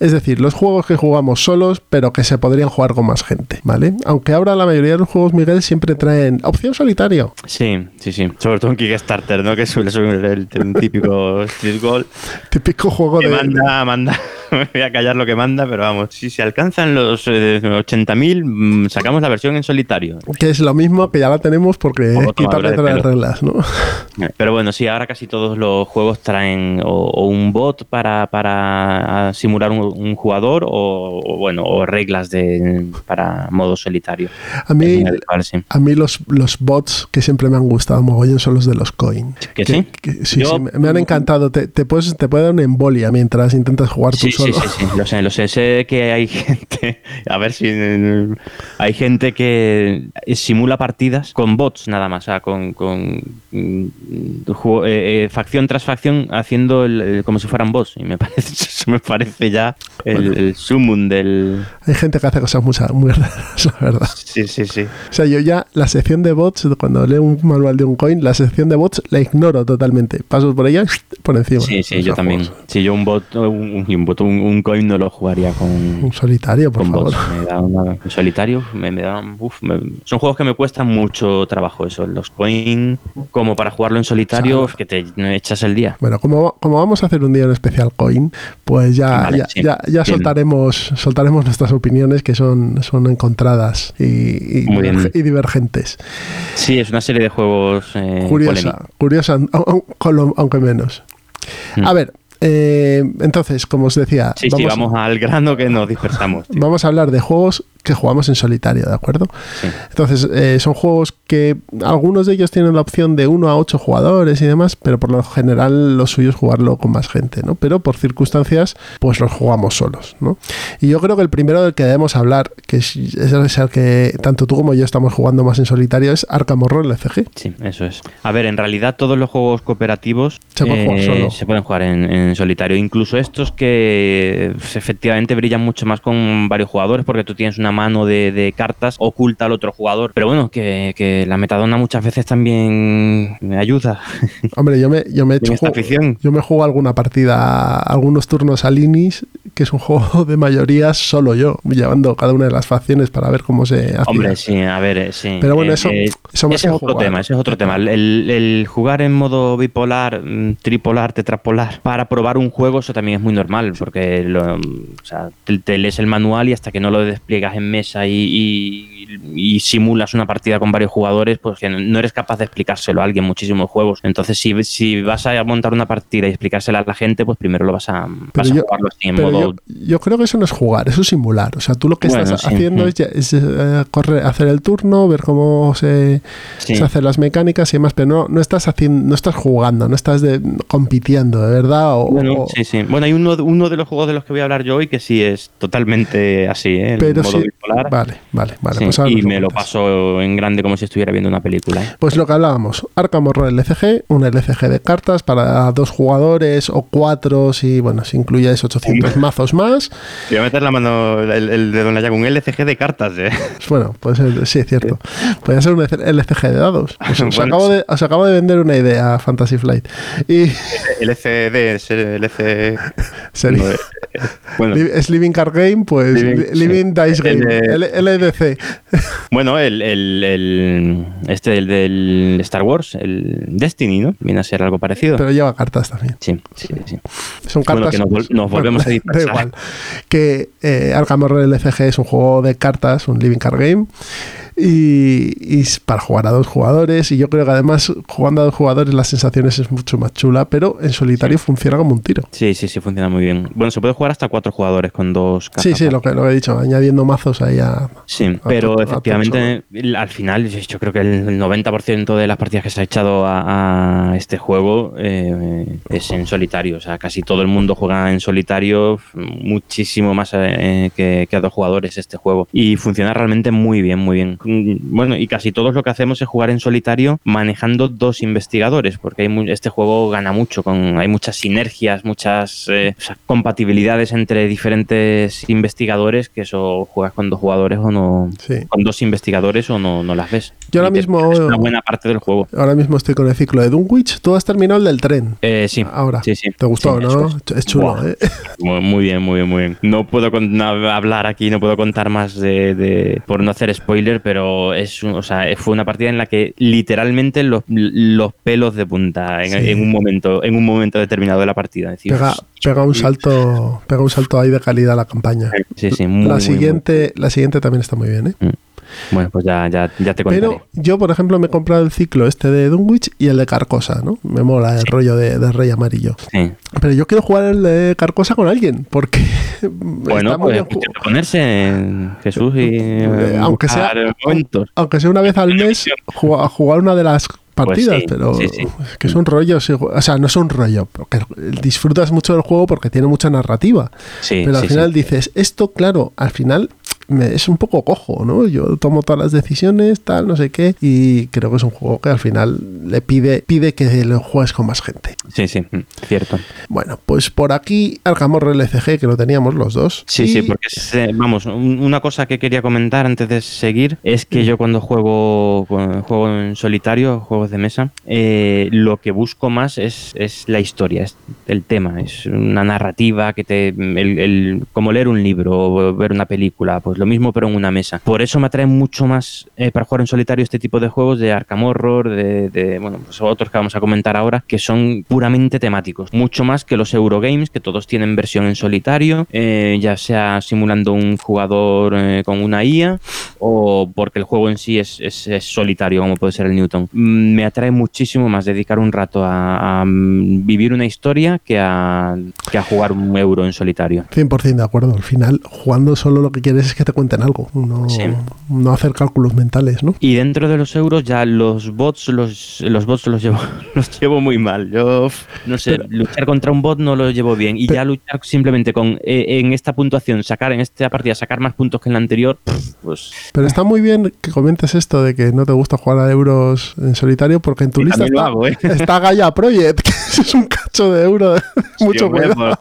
Es decir, los juegos que jugamos solos, pero que se podrían jugar con más gente, ¿vale? Aunque ahora la mayoría de los juegos, Miguel, siempre traen opción solitario. Sí, sí, sí. Sobre todo en Kickstarter, ¿no? Que suele ser el, el típico Street Goal. Típico juego Que de... manda, manda. Me voy a callar lo que manda, pero vamos. Si se alcanzan los eh, 80.000, mm, sacamos la versión en solitario. Que es lo mismo que ya la tenemos porque quitarle todas las reglas, ¿no? Pero bueno, sí, ahora casi todos los juegos traen o, o un bot para, para simular un, un jugador o, o, bueno, o reglas de, para modo solitario. A mí, sí. a mí los, los bots que siempre me han gustado mogollón son los de los coin. ¿Que sí? que- sí, Yo- sí, me, me han encantado. Te, te puedes, te puede dar una embolia mientras intentas jugar tú Sí, sí, solo. sí, sí, lo sé, lo sé. Sé que hay gente, a ver si hay gente que simula partidas con bots nada más, o sea, con, con mm, ju- eh, eh, facción tras facción haciendo el- el- como si fueran bots. Y me parece, eso me parece ya el, el sumum del... Hay gente que hace cosas muy, muy raras, la verdad. Sí, sí, sí. O sea, yo ya la sección de bots, cuando leo un manual de un coin, la sección de bots la ignoro totalmente. Paso por ella por encima. Sí, sí, yo también. Si yo un bot, un, un, bot, un, un coin no lo jugaría con, Un solitario, por con favor. bots. Me da una, en solitario, me, me da, uf, me- son juegos que me cuestan mucho trabajo eso. Los coin, como para jugarlo en solitario, que te echas el día. Bueno, como, como vamos a hacer un día en especial coin, pues ya, Vale, ya, sí, ya, soltaremos, soltaremos nuestras opiniones que son, son encontradas y, y, Muy bien. diverge- y divergentes. Sí, es una serie de juegos eh, curiosa, curiosa, aunque menos. Mm. A ver, eh, entonces, como os decía, Sí, sí, vamos al grano que nos dispersamos. tío. vamos a hablar de juegos que jugamos en solitario, ¿de acuerdo? Sí. Entonces, eh, son juegos que algunos de ellos tienen la opción de 1 a 8 jugadores y demás, pero por lo general lo suyo es jugarlo con más gente, ¿no? Pero por circunstancias, pues los jugamos solos, ¿no? Y yo creo que el primero del que debemos hablar, que es, es el que tanto tú como yo estamos jugando más en solitario, es Arkham Horror LCG. Sí, eso es. A ver, en realidad todos los juegos cooperativos eh, Se pueden jugar solo. se pueden jugar en, en solitario. Incluso estos que pues, efectivamente brillan mucho más con varios jugadores porque tú tienes una mano de, de cartas oculta al otro jugador. Pero bueno, que, que la metadona muchas veces también me ayuda Hombre, yo me, yo me he hecho esta ju- afición. Yo me juego alguna partida, algunos turnos al Inis, que es un juego de mayorías solo yo, llevando cada una de las facciones para ver cómo se hace. Hombre, sí, a ver, eh, sí. Pero bueno, Eh, eso- eh, eso ese es otro jugar. tema, ese es otro tema. El, el jugar en modo bipolar, mm, tripolar, tetrapolar, para probar un juego, eso también es muy normal, porque lo, o sea, te, te lees el manual y hasta que no lo despliegas en mesa y, y- y simulas una partida con varios jugadores, pues que no eres capaz de explicárselo a alguien muchísimos juegos. Entonces, si, si vas a montar una partida y explicársela a la gente, pues primero lo vas a, vas a yo- jugarlo así en modo... yo, yo creo que eso no es jugar, eso es simular. O sea, tú lo que Bueno, estás sí. haciendo Mm. es, es, eh, correr, hacer el turno, ver cómo se, Sí. se hacen las mecánicas y demás, pero no, no estás haciendo, no estás jugando, no estás de- compitiendo, de verdad. O, Bueno, o- sí, sí. Bueno, hay uno, uno de los juegos de los que voy a hablar yo hoy que sí es totalmente así, ¿eh? El pero modo si, bipolar. Vale, vale, vale. Sí, pues y me lo paso en grande como si estuviera viendo una película. ¿eh? Pues lo que hablábamos, Arkham Horror LCG, un LCG de cartas para dos jugadores o cuatro, si bueno, si incluyes 800 mazos más. Voy a meter la mano, el, el dedo en la llaga, un LCG de cartas, ¿eh? Pues bueno, puede ser, sí, es cierto. Puede ser un LCG de dados. Pues os, acabo de, os acabo de vender una idea, Fantasy Flight. Y LCD, LC... sería- no, bueno, es Living Card Game, pues Living-. Dice Game, LDC. bueno el, el, el- este, el del Star Wars, el Destiny, ¿no? Viene a ser algo parecido. Pero lleva cartas también. sí, sí, sí. Son Bueno, cartas. que nos vol- nos volvemos a da igual. Que eh, Arkham Horror LCG es un juego de cartas, un Living Card Game. Y, para jugar a dos jugadores. Y yo creo que además, jugando a dos jugadores, las sensaciones es mucho más chula. Pero en solitario funciona como un tiro. Sí, sí, sí, funciona muy bien. Bueno, se puede jugar hasta cuatro jugadores con dos cartas. Sí, sí, lo que, lo que he dicho, añadiendo mazos ahí a. Sí, a pero a efectivamente, al final, yo creo que el 90% de las partidas que se ha echado a, a este juego eh, es en solitario. O sea, casi todo el mundo juega en solitario, muchísimo más eh, que, que a dos jugadores este juego. Y funciona realmente muy bien, muy bien. Mm, Bueno, y casi todos lo que hacemos es jugar en solitario manejando dos investigadores, porque hay mu- este juego gana mucho, con, hay muchas sinergias, muchas eh, o sea, compatibilidades entre diferentes investigadores, que eso juegas con dos jugadores o no, Sí. con dos investigadores o no, no las ves. Yo ahora mismo- pierdes una buena parte del juego. Ahora mismo estoy con el ciclo de Dunwich. Tú has terminado el del tren. Eh, sí. Ahora. Sí, sí. ¿Te gustó, Sí, no? Es chulo. ¿eh? Muy, muy bien, muy bien, muy bien. No puedo con- no, hablar aquí, no puedo contar más de, de- por no hacer spoiler, pero es, un- o sea, fue una partida en la que literalmente los, los pelos de punta en, Sí. en un momento, en un momento determinado de la partida. Es decir, Pega, pega un salto, pega un salto ahí de calidad la campaña. sí, sí, muy, la muy, siguiente, la siguiente también está muy bien, ¿eh? Bueno, pues ya, ya, ya te contaré. Pero yo, por ejemplo, me he comprado el ciclo este de Dunwich y el de Carcosa, ¿no? Me mola el rollo de, de Rey Amarillo. Sí. Pero yo quiero jugar el de Carcosa con alguien, porque Bueno, pues ponerse en Jesús y Eh, aunque sea- momentos. aunque sea una vez al mes, jugar, jugar una de las partidas, sí, pero sí, sí. es que es un rollo, o sea, no es un rollo, porque disfrutas mucho del juego porque tiene mucha narrativa, Sí, pero al final dices, esto, claro, al final me- es un poco cojo, ¿no? Yo tomo todas las decisiones, tal, no sé qué, y creo que es un juego que al final le pide, pide que lo juegues con más gente. Sí, sí, mm, cierto. Bueno, pues por aquí Arkham Horror LCG, que lo teníamos los dos. Sí, y- sí, porque es, eh, vamos, un- una cosa que quería comentar antes de seguir es que yo cuando juego, cuando juego en solitario, juegos de mesa, eh, lo que busco más es, es la historia, es el tema, es una narrativa que te, el, el- como leer un libro o ver una película, pues lo mismo pero en una mesa. Por eso me atrae mucho más eh, para jugar en solitario este tipo de juegos de Arkham Horror, de, bueno, pues otros que vamos a comentar ahora, que son puramente temáticos, mucho más que los Eurogames, que todos tienen versión en solitario, eh, ya sea simulando un jugador eh, con una IA o porque el juego en sí es, es- solitario, como puede ser el Newton. Mm, Me atrae muchísimo más dedicar un rato a, a, mm, vivir una historia que a, que a jugar un euro en solitario. 100% de acuerdo. Al final, jugando solo lo que quieres es que te cuenten algo, no, Sí. no hacer cálculos mentales, ¿no? Y dentro de los euros ya los bots los, los bots los llevo los llevo muy mal. Yo no sé, Pero- luchar contra un bot no lo llevo bien y Pero- ya luchar simplemente con eh, en esta puntuación sacar en esta partida sacar más puntos que en la anterior, pues Pero está muy bien que comentes esto de que no te gusta jugar a euros en solitario porque en tu lista está, hago, ¿eh? está Gaia Project, que es un cacho de euro. Mucho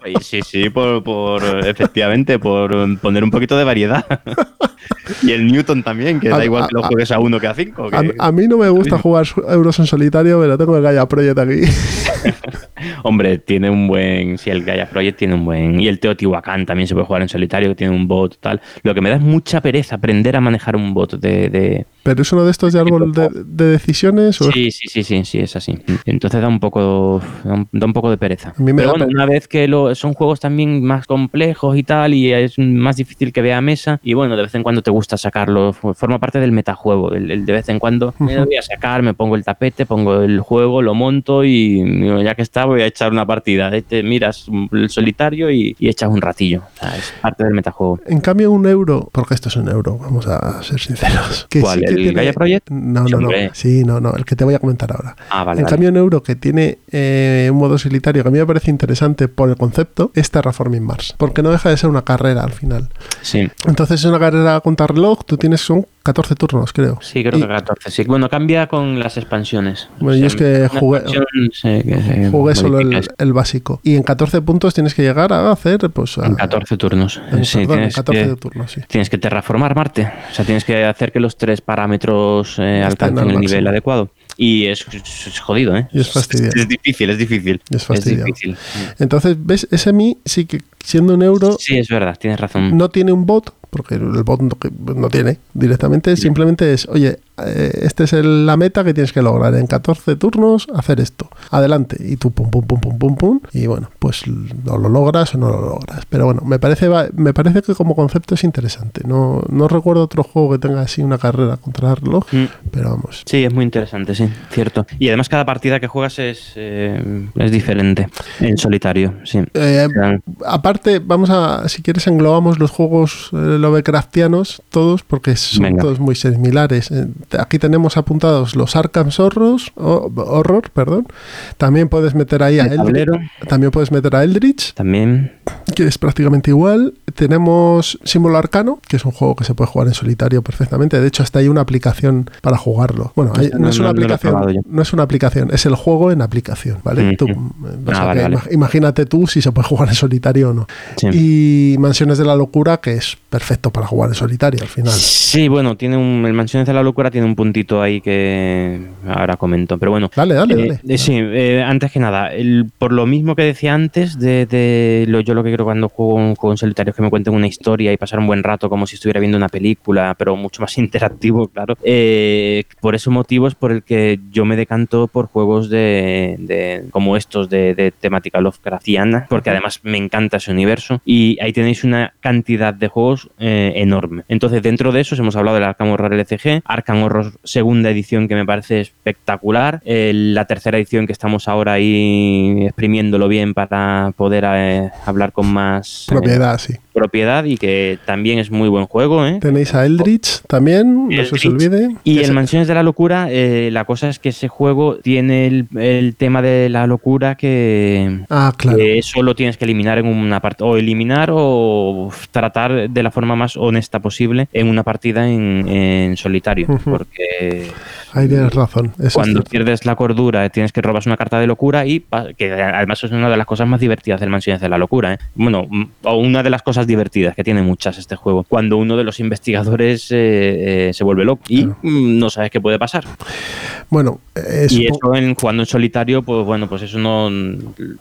Sí, sí, sí, por, por, efectivamente, por poner un poquito de variedad. y el Newton también, que A- da igual que lo juegues a uno que a cinco. que- A, a mí no me gusta jugar euros en solitario, pero tengo el Gaia Project aquí. Hombre, tiene un buen. Sí, el Gaia Project tiene un buen. Y el Teotihuacán también se puede jugar en solitario, que tiene un bot tal. Lo que me da es mucha pereza aprender a manejar un bot de. de- Pero es uno de estos de árbol de, de decisiones. ¿o es- Sí, sí, sí, sí, sí, es así. Entonces da un poco. Da un, da un poco de pereza. Pero bueno, una vez que lo, son juegos también más complejos y tal, y es más difícil que vea mesa, y bueno, de vez en cuando te gusta sacarlo, forma parte del metajuego. El, el de vez en cuando me lo voy a sacar, me pongo el tapete, pongo el juego, lo monto y ya que está, voy a echar una partida. Te miras el solitario y, y echas un ratillo. O sea, es parte del metajuego. En cambio, un euro, porque esto es un euro, vamos a ser sinceros. Que ¿Cuál? sí ¿El ¿El tiene- Gaia Project? No, no, no. Sí, no, no. El que te voy a comentar ahora. Ah, vale. en vale. cambio, en Euro, que tiene eh, un modo solitario que a mí me parece interesante por el concepto, es Terraforming Mars. Porque no deja de ser una carrera al final. Sí, Entonces es una carrera contra reloj, tú tienes son 14 turnos, creo. sí, creo Y- que 14. Sí, bueno, cambia con las expansiones. Bueno, yo es que jugué- que se Jugué solo el, básico. Y en 14 puntos tienes que llegar a hacer, pues. a- En 14 turnos. en- sí, perdón, tienes 14 que, turnos, sí. tienes que terraformar Marte. O sea, tienes que hacer que los tres parámetros eh, alcancen al el máximo. nivel adecuado. Y es, es- es jodido, ¿eh? Y es fastidioso. Es, difícil, es difícil. Es fastidio. difícil. Entonces, ¿ves? Ese mí sí que siendo un euro Sí, es verdad, tienes razón. no tiene un bot, porque el bot no, no tiene directamente, simplemente es, oye, eh, esta es el- la meta que tienes que lograr en 14 turnos, hacer esto. Adelante. Y tú pum, pum, pum, pum, pum, pum. Y bueno, pues o lo logras o no lo logras. Pero bueno, me parece, me parece que como concepto es interesante. No, no recuerdo otro juego que tenga así una carrera contra el reloj, Mm. pero vamos. Sí, es muy interesante, sí, cierto. Y además cada partida que juegas es, eh, es diferente en solitario, sí. Eh, aparte, vamos a, si quieres, englobamos los juegos eh, Lovecraftianos, todos, porque son Venga. todos muy similares. Eh, aquí tenemos apuntados los Arkham Horrors, o- Horror, perdón. También puedes meter ahí a El Eldritch. También puedes meter a Eldritch, También. Que es prácticamente igual. Tenemos Símbolo Arcano, que es un juego que se puede jugar en solitario perfectamente. De hecho, hasta hay una aplicación para jugarlo. Bueno, hay- Este no, no- es una no aplicación, no es una aplicación, es el juego en aplicación, ¿vale? Ujú. Tú, o Ah, vale, vale. Imagínate tú si se puede jugar en solitario o no. Sí. Y Mansiones de la Locura, que es perfecto para jugar en solitario al final. Sí, bueno, tiene un, el Mansiones de la Locura tiene un puntito ahí que ahora comento, pero bueno. Dale, dale, Eh, dale. eh, sí, eh, antes que nada, el- por lo mismo que decía antes, de, de lo, yo lo que creo cuando juego un juego en solitario es que me cuenten una historia y pasar un buen rato como si estuviera viendo una película, pero mucho más interactivo, claro. Eh, por esos motivos por el que yo me decanto por juegos de, de- como estos de, de temática Lovecraftiana, porque además me encanta ese universo y ahí tenéis una cantidad de juegos eh, enorme. Entonces, dentro de esos hemos hablado del Arkham Horror LCG, Arkham Horror segunda edición que me parece espectacular, eh, la tercera edición que estamos ahora ahí exprimiéndolo bien para poder eh, hablar con más eh, Propiedad, sí. Propiedad y que también es muy buen juego, ¿eh? Tenéis a Eldritch también, no se os olvide. Y es- Mansiones de la Locura, eh, la cosa es que ese juego tiene el, el tema de la locura que, Ah, claro. que eso lo tienes que eliminar en una partida, o eliminar o tratar de la forma más honesta posible en una partida en, en solitario, porque Ahí tienes razón. eso cuando pierdes la cordura tienes que robas una carta de locura y que además es una de las cosas más divertidas del Mansiones de la Locura. ¿eh? Bueno, o una de las cosas divertidas que tiene muchas este juego. Cuando uno de los investigadores eh, eh, se vuelve loco y Claro. mm, no sabes qué puede pasar. Bueno, eh, Y eso en, jugando en solitario, pues bueno, pues eso no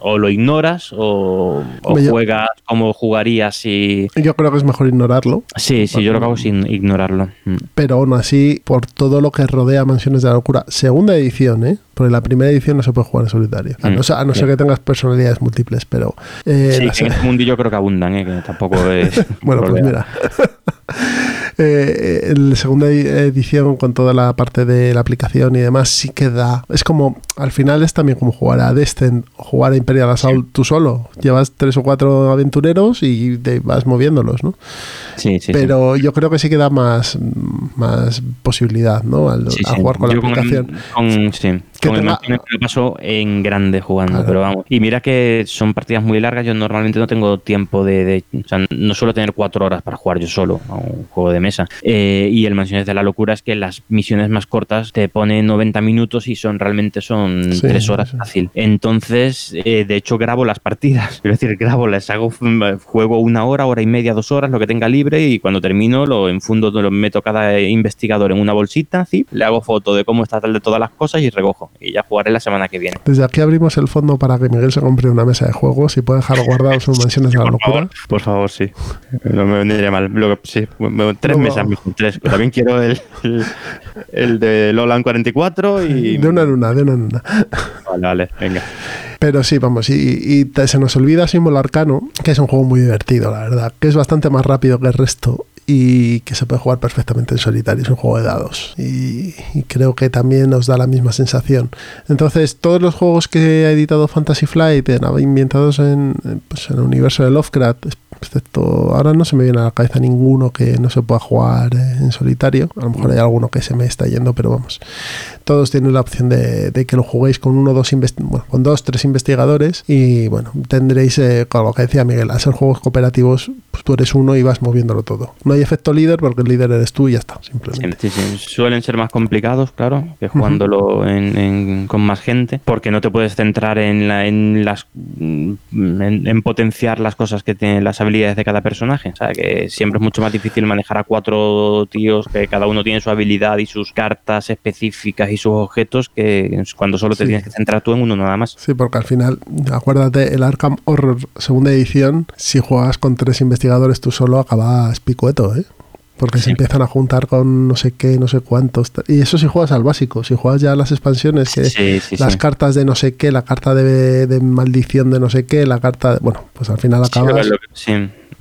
o lo ignoras o, yo- juegas como jugarías si... yo creo que es mejor ignorarlo. Sí, sí, yo lo que hago sin ignorarlo. Mm. pero aún así, por todo lo que rodea Mansiones de la Locura, segunda edición, ¿eh? Porque la primera edición no se puede jugar en solitario. A no, ser- a no ser que tengas personalidades múltiples, pero. eh, Sí, en este mundillo creo que abundan, ¿eh? que tampoco es... bueno, pues mira. Eh, en la segunda edi- edición, con toda la parte de la aplicación y demás, sí que da. Es como. Al final es también como jugar a Descent o jugar a Imperial Assault tú solo. Llevas tres o cuatro aventureros y te vas moviéndolos, ¿no? Sí, sí, sí. pero yo creo que sí que da más, más posibilidad, ¿no? Al, Sí, a sí. jugar con la aplicación. con, sí, Que con el me lo paso en grande jugando, Claro. pero vamos. Y mira que son partidas muy largas, yo normalmente no tengo tiempo de, de- O sea, no suelo tener cuatro horas para jugar yo solo a un juego de mesa. Eh, y el Mansiones de la Locura es que las misiones más cortas te ponen 90 minutos y son realmente son Sí, tres horas sí. fácil. Entonces, eh, de hecho, grabo las partidas. Quiero decir, grabo, las hago, mm, juego una hora, hora y media, dos horas, lo que tenga libre, y cuando termino lo enfundo, lo meto cada investigador en una bolsita, le hago foto de cómo está tal de todas las cosas y recojo. Y ya jugaré la semana que viene. Desde aquí abrimos el fondo para que Miguel se compre una mesa de juegos y pueda dejar guardados sus mansiones de la locura. favor, por favor, sí. No me vendría mal. Lo sí, bueno, tres mesas. También quiero el, el, el de Lolan 44 y... De una en una, de una en una. Vale, vale, venga. Pero sí, vamos, y, y te- se nos olvida Símbolo Arcano, que es un juego muy divertido, la verdad, que es bastante más rápido que el resto y que se puede jugar perfectamente en solitario, es un juego de dados y, y creo que también nos da la misma sensación. Entonces, todos los juegos que ha editado Fantasy Flight, en- ambientados en, pues, en el universo de Lovecraft, excepto ahora no se me viene a la cabeza ninguno que no se pueda jugar eh, en solitario. A lo mejor hay alguno que se me está yendo, pero vamos. Todos tienen la opción de, de que lo juguéis con uno, dos, bueno, con dos, tres investigadores y bueno, tendréis, eh, con lo que decía Miguel, a ser juegos cooperativos, pues tú eres uno y vas moviéndolo todo. No hay efecto líder porque el líder eres tú y ya está, simplemente. Sí, sí, sí. Suelen ser más complicados, claro, que jugándolo en- en- con más gente, porque no te puedes centrar en, la- en las en, en potenciar las cosas que tienen las habilidades de cada personaje. O sea, que siempre es mucho más difícil manejar a cuatro tíos que cada uno tiene su habilidad y sus cartas específicas y sus objetos que cuando solo te Sí. tienes que centrar tú en uno nada más. Sí, porque al final, acuérdate, el Arkham Horror segunda edición, si juegas con tres investigadores tú solo acabas picueto, ¿eh? Porque se empiezan a juntar con no sé qué, no sé cuántos. Y eso si juegas al básico, si juegas ya a las expansiones, que Sí, sí, las cartas de no sé qué, la carta de, de maldición de no sé qué, la carta de... Bueno, pues al final acabas lo que- sí.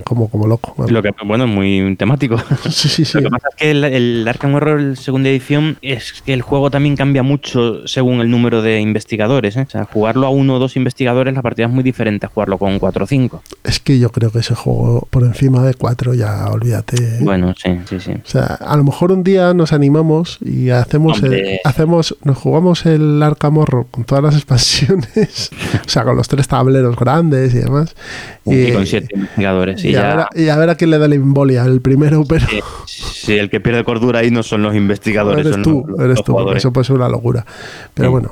Como, como loco. vamos. Lo que, bueno, es muy temático. Sí, sí, sí. Lo que pasa es que el, el Arkham Horror segunda edición es que el juego también cambia mucho según el número de investigadores. ¿eh? O sea, jugarlo a uno o dos investigadores, la partida es muy diferente a jugarlo con cuatro o cinco. Es que yo creo que ese juego por encima de cuatro ya olvídate. Bueno, sí, sí, sí. O sea, a lo mejor un día nos animamos y hacemos, el- hacemos, nos jugamos el Arkham Horror con todas las expansiones, o sea, con los tres tableros grandes y demás. Y, con siete investigadores. Y, y a ver, a- y a ver a quién le da la embolia, el primero, pero si el que pierde cordura ahí no son los investigadores, eres son tú, los, eres los tú, eso puede ser una locura. Pero Sí. bueno.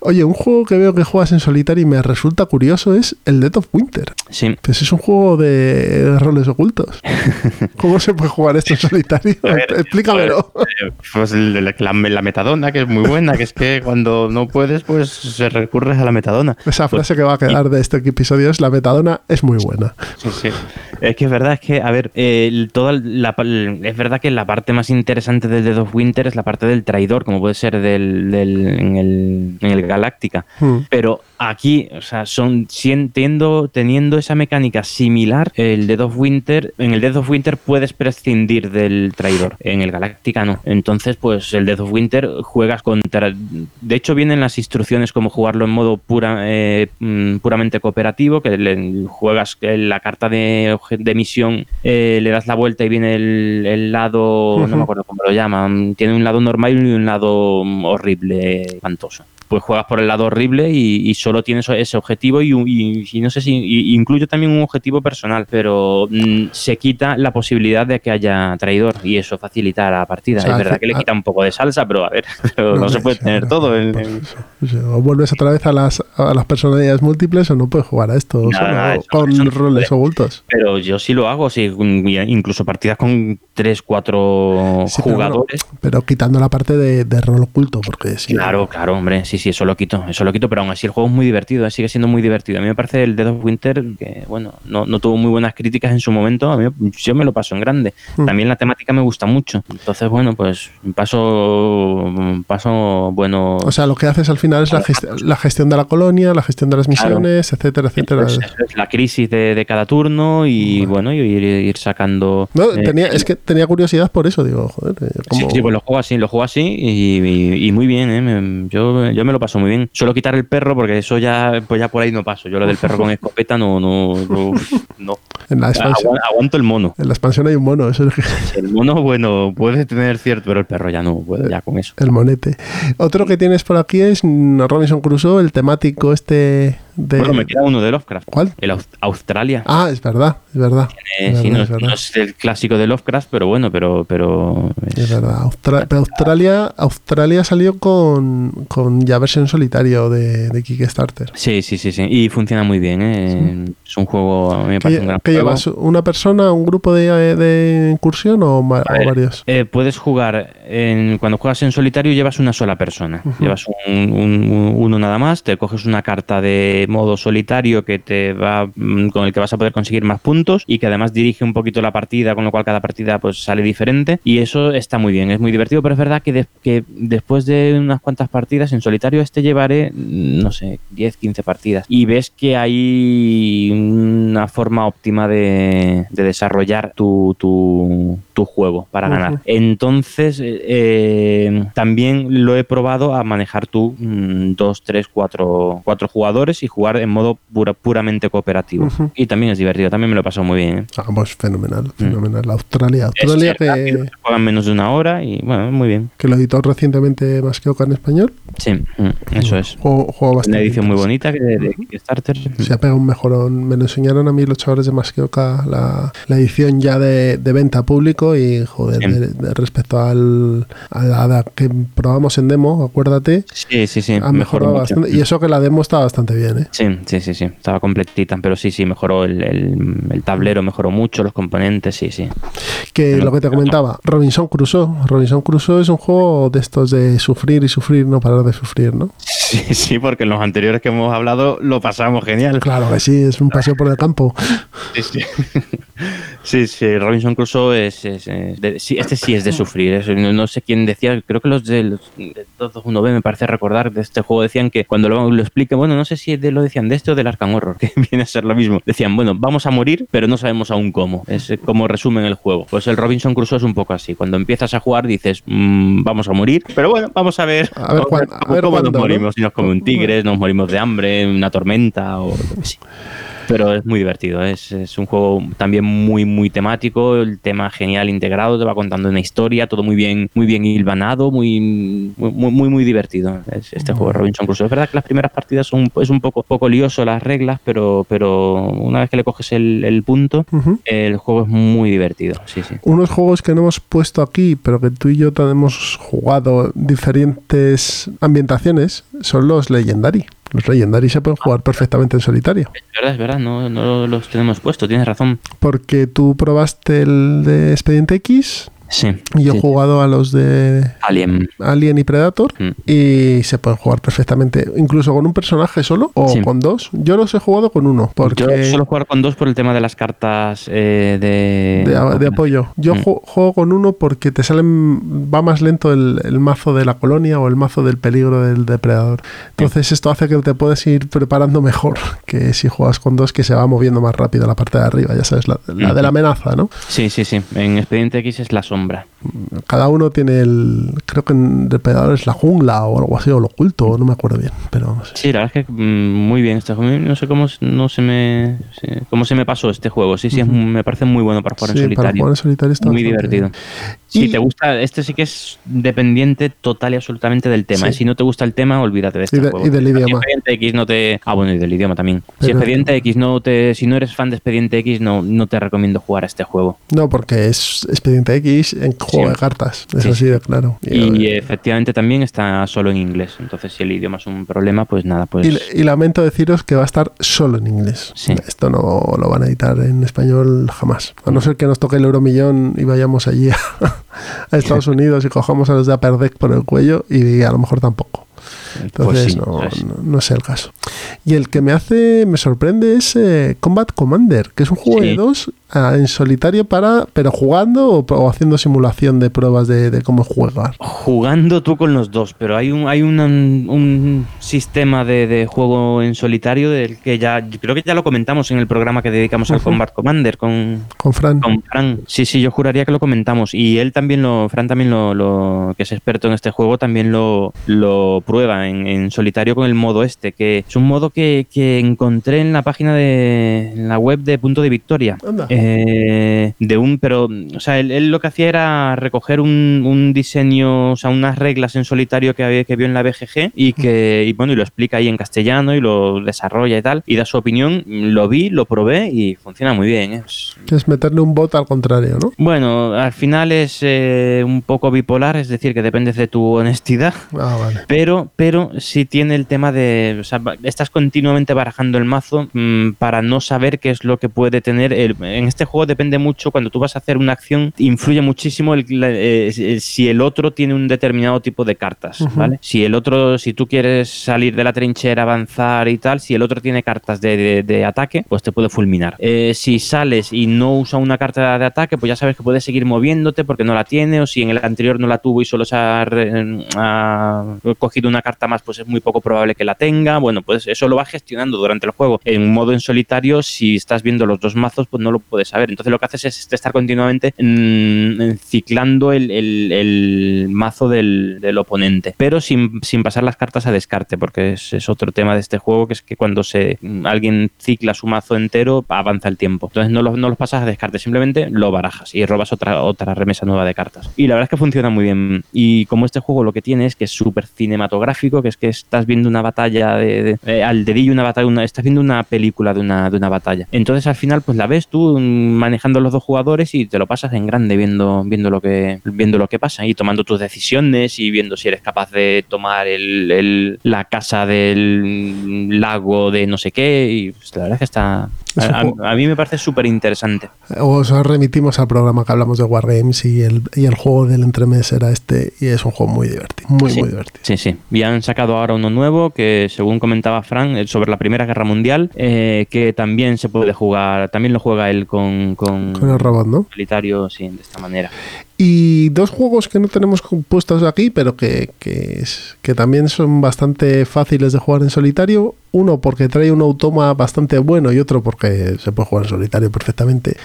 Oye, un juego que veo que juegas en solitario y me resulta curioso es el Dead of Winter. Sí. Pues es un juego de roles ocultos. ¿Cómo se puede jugar esto en solitario? Ver, Explícamelo. Eh, Pues la metadona, que es muy buena, que es que cuando no puedes, pues se recurres a la metadona. Esa Pues- frase que va a quedar de este episodio es la metadona es muy buena. Sí, sí. Es que es verdad, es que, a ver, eh, toda la, es verdad que la parte más interesante del Dead of Winter es la parte del traidor, como puede ser del, del- en, el, en el Galáctica. Hmm. Pero aquí, o sea, son siendo, teniendo esa mecánica similar, el Dead of Winter, en el Dead of Winter puedes prescindir del traidor, en el Galáctica no. Entonces, pues el Dead of Winter juegas contra. De hecho, vienen las instrucciones como jugarlo en modo pura, eh, mm, puramente cooperativo, que le- juegas eh, la carta de, de misión, eh, le das la vuelta y viene el, el lado, no me acuerdo cómo lo llaman, tiene un lado normal y un lado mm, horrible, espantoso pues juegas por el lado horrible y, y solo tienes ese objetivo y, y- y no sé si incluyo también un objetivo personal, pero mm, se quita la posibilidad de que haya traidor y eso facilita la partida. O sea, es verdad que le quita un poco de salsa, pero a ver, pero no, se puede sí, tener todo. eso. O vuelves otra vez a las, a las personalidades múltiples o no puedes jugar a esto solo con eso roles ocultos. pero yo sí lo hago, sí, mm, incluso partidas con tres, cuatro Sí, pero bueno, jugadores. Pero quitando la parte de, de rol oculto, porque sí. Claro, claro, hombre, sí, sí, eso lo quito, eso lo quito, pero aún así el juego es muy divertido, sigue siendo muy divertido. A mí me parece el Dead of Winter que, bueno, no, no tuvo muy buenas críticas en su momento, a mí yo me lo paso en grande. Hmm. También la temática me gusta mucho, entonces, bueno, pues paso, paso bueno. O sea, lo que haces al final es la, gest- la gestión de la colonia, la gestión de las Claro. misiones, etcétera, etcétera. Es, la crisis de, de cada turno y bueno, y ir, ir sacando. No, eh, tenía, es que tenía curiosidad por eso, digo, joder, eh, Sí, sí, pues lo juego así, lo juego así y, y- y muy bien, ¿eh? Yo, yo me lo paso muy bien. Suelo quitar el perro porque eso ya, pues ya por ahí no paso. Yo lo del perro con escopeta no, no, no, no. en, la expansión, Agu- aguanto el mono. en la expansión hay un mono, eso es que- El mono, bueno, puede tener cierto, pero el perro ya no puede, ya con eso. el monete. Otro que tienes por aquí es Robinson Crusoe, el temático este de... Bueno, me queda uno de Lovecraft. ¿Cuál? El Aus- Australia. Ah, es verdad, es verdad. Eh, es sí, verdad, no, es verdad. no es el clásico de Lovecraft, pero bueno, pero, pero es- Es verdad. Austra- pero Australia, Australia salió con, con ya versión solitario de, de Kickstarter. Sí, sí, sí, sí. Y funciona muy bien, ¿eh? Es un juego, a mí me parece un ¿Qué, gran qué juego. llevas? ¿Una persona, un grupo de, de incursión o, ver, varios? Eh, puedes jugar, en, cuando juegas en solitario llevas una sola persona. Llevas un- un- uno nada más, te coges una carta de modo solitario que te va mm, con el que vas a poder conseguir más puntos y que además dirige un poquito la partida, con lo cual cada partida pues sale diferente. Y eso está muy bien, es muy divertido, pero es verdad que, de- que después de unas cuantas partidas en solitario este llevaré, mm, no sé, 10, 15 partidas. Y ves que hay una forma óptima de, de desarrollar tu, tu, tu juego para ganar. Entonces, eh, también lo he probado a manejar tú mm, dos, tres, cuatro, cuatro jugadores y jugar en modo pura- puramente cooperativo. Y también es divertido, también me lo pasado muy bien. ¿eh? Ah, pues fenomenal, Mm. fenomenal. Australia, Es Australia rápido, que, se juega en menos de una hora y bueno, muy bien. que lo editó recientemente más que Oca en español. Sí, mm, eso es. Juego, juego Una bastante edición muy bonita que de, de Kickstarter. Se ha pegado un mejorón. Me lo enseñaron a mí los chavales de Masqueoka la, la edición ya de, de venta a público y joder, Sí. de- de- respecto al, a la la que probamos en demo, acuérdate, Sí, sí, sí. ha mejorado bastante. Y eso que la demo está bastante bien, ¿eh? Sí, sí, sí, sí. Estaba completita, pero sí, sí, mejoró el, el- el tablero, mejoró mucho los componentes, sí, sí. Que Pero- lo que te comentaba, Robinson Crusoe. Robinson Crusoe es un juego de estos de sufrir y sufrir, no parar de sufrir, ¿no? Sí, sí, porque en los anteriores que hemos hablado lo pasamos genial. Claro que sí, es un paseo por el campo. Sí, sí. Sí, sí, Robinson Crusoe es, es- es de- sí, este sí es de sufrir. es- no, no sé quién decía, creo que los de, los de 221B me parece recordar de este juego decían que cuando lo, lo expliquen, bueno, no sé si de, lo decían de este o del Arkham Horror, que viene a ser lo mismo. Decían, bueno, vamos a morir, pero no sabemos aún cómo. Es como resumen el juego. Pues el Robinson Crusoe es un poco así. Cuando empiezas a jugar dices, "Mm, vamos a morir, pero bueno, vamos a ver, A ver vamos cuán- a cómo, ver cómo cuándo, nos ¿no? morimos. Nos come un tigre, nos morimos de hambre, una tormenta o lo que sea. Pero es muy divertido, es, es un juego también muy muy temático, el tema genial integrado, te va contando una historia, todo muy bien muy bien hilvanado, muy muy muy, muy divertido. Es este juego de Robinson Crusoe. Es verdad que las primeras partidas son es un poco poco lioso las reglas, pero pero una vez que le coges el, el punto, el juego es muy divertido. Sí, sí. Unos juegos que no hemos puesto aquí, pero que tú y yo hemos jugado diferentes ambientaciones, son los Legendary. Los Legendary se pueden jugar perfectamente en solitario. Es verdad, es verdad, no, no los tenemos puesto, tienes razón. Porque tú probaste el de Expediente X Sí. y yo he jugado a los de Alien. Alien y Predator Mm. y se pueden jugar perfectamente, incluso con un personaje solo o Sí. con dos. Yo los he jugado con uno, porque Yo suelo jugar con dos por el tema de las cartas eh, de, de, de apoyo. Yo Mm. ju- juego con uno porque te salen va más lento el, el mazo de la colonia o el mazo del peligro del depredador. Entonces esto hace que te puedes ir preparando mejor que si juegas con dos que se va moviendo más rápido la parte de arriba, ya sabes, la, la de la amenaza, ¿no? Sí, sí, sí. En Expediente X es la sombra. Cada uno tiene el, creo que en depredador es la jungla o algo así, o lo oculto, no me acuerdo bien, pero no sé. Sí, la verdad es que mm, muy bien este juego. No sé cómo no se me cómo se me pasó este juego. Sí, sí, es me parece muy bueno para jugar en Sí, para solitario. jugar en solitario está muy divertido. bien. Si Y- te gusta, este sí que es dependiente total y absolutamente del tema. Sí. ¿eh? Si no te gusta el tema, olvídate de este Y de- juego. y del idioma. Expediente X no te. Ah, bueno, y del idioma también. si Expediente X no te. Si no eres fan de Expediente X, no, no te recomiendo jugar a este juego. No, porque es Expediente X en juego Sí. de cartas, es Sí, así sí. de claro. Y efectivamente también está solo en inglés. Entonces, si el idioma es un problema, pues nada, pues. Y, y lamento deciros que va a estar solo en inglés. Sí. Esto no lo van a editar en español jamás. A no ser que nos toque el euromillón y vayamos allí a, a Estados Unidos y cojamos a los de Upper Deck por el cuello y a lo mejor tampoco. Entonces pues sí, no, pues no, no es el caso. Y el que me hace, me sorprende es eh, Combat Commander, que es un juego Sí. de dos ah, en solitario para, pero jugando o, o haciendo simulación de pruebas de, de cómo jugar. Jugando tú con los dos, pero hay un, hay una- un sistema de, de juego en solitario del que ya, creo que ya lo comentamos en el programa que dedicamos al. Combat Commander con, Con Fran. con Fran. Sí, sí, yo juraría que lo comentamos. Y él también lo, Fran también lo, lo- que es experto en este juego, también lo, lo prueba en, en solitario con el modo este, que es un modo que, que encontré en la página de, en la web de Punto de Victoria. Anda. Eh, de un, pero, o sea, él, él lo que hacía era recoger un, un diseño, o sea, unas reglas en solitario que, había, que vio en la BGG y que, y bueno, y lo explica ahí en castellano y lo desarrolla y tal, y da su opinión. Lo vi, lo probé y funciona muy bien. ¿eh? Es- es meterle un bot al contrario, ¿no? bueno, al final es eh, un poco bipolar, es decir, que depende de tu honestidad, Ah, vale. pero, pero sí tiene el tema de, o sea, estás continuamente barajando el mazo mm, para no saber qué es lo que puede tener, el, en este juego depende mucho, cuando tú vas a hacer una acción, influye muchísimo el, la- eh, el- si el otro tiene un determinado tipo de cartas. ¿vale? Si el otro, si tú quieres salir de la trinchera, avanzar y tal, si el otro tiene cartas de, de- de ataque, pues te puede fulminar. Eh, si sales y no usa una carta de ataque, pues ya sabes que puedes seguir moviéndote porque no la tiene, o si en el anterior no la tuvo y solo se ha, cogido una carta más, pues es muy poco probable que la tenga. Bueno, pues eso lo vas gestionando durante el juego. En modo en solitario, si estás viendo los dos mazos, pues no lo puedes saber. Entonces lo que haces es estar continuamente ciclando el, mazo del, oponente, pero sin, pasar las cartas a descarte, porque es, otro tema de este juego, que es que cuando se alguien cicla su mazo entero, avanza el tiempo. Entonces no los, pasas a descarte, simplemente lo barajas y robas otra, remesa nueva de cartas. Y la verdad es que funciona muy bien. Y como este juego lo que tiene es que es súper cinematográfico, que es que estás viendo una batalla de, eh, al dedillo, una batalla, estás viendo una película de una, batalla. Entonces al final pues la ves tú manejando los dos jugadores y te lo pasas en grande viendo, viendo, lo, que, viendo lo que pasa y tomando tus decisiones y viendo si eres capaz de tomar el, el- la casa del lago de no sé qué. Y pues, la verdad es que está... A, a mí me parece súper interesante. Os remitimos al programa que hablamos de Wargames y el, y el juego del entremés era este y es un juego muy divertido, muy Sí. muy divertido. Sí, sí. Y han sacado ahora uno nuevo que, según comentaba Frank, eh, sobre la Primera Guerra Mundial, eh, que también se puede jugar, también lo juega él con, con, Con el robot, ¿no? solitario, sí, de esta manera. Y dos juegos que no tenemos puestos aquí, pero que, que, también son bastante fáciles de jugar en solitario. Uno porque trae un automa bastante bueno y otro porque se puede jugar en solitario perfectamente.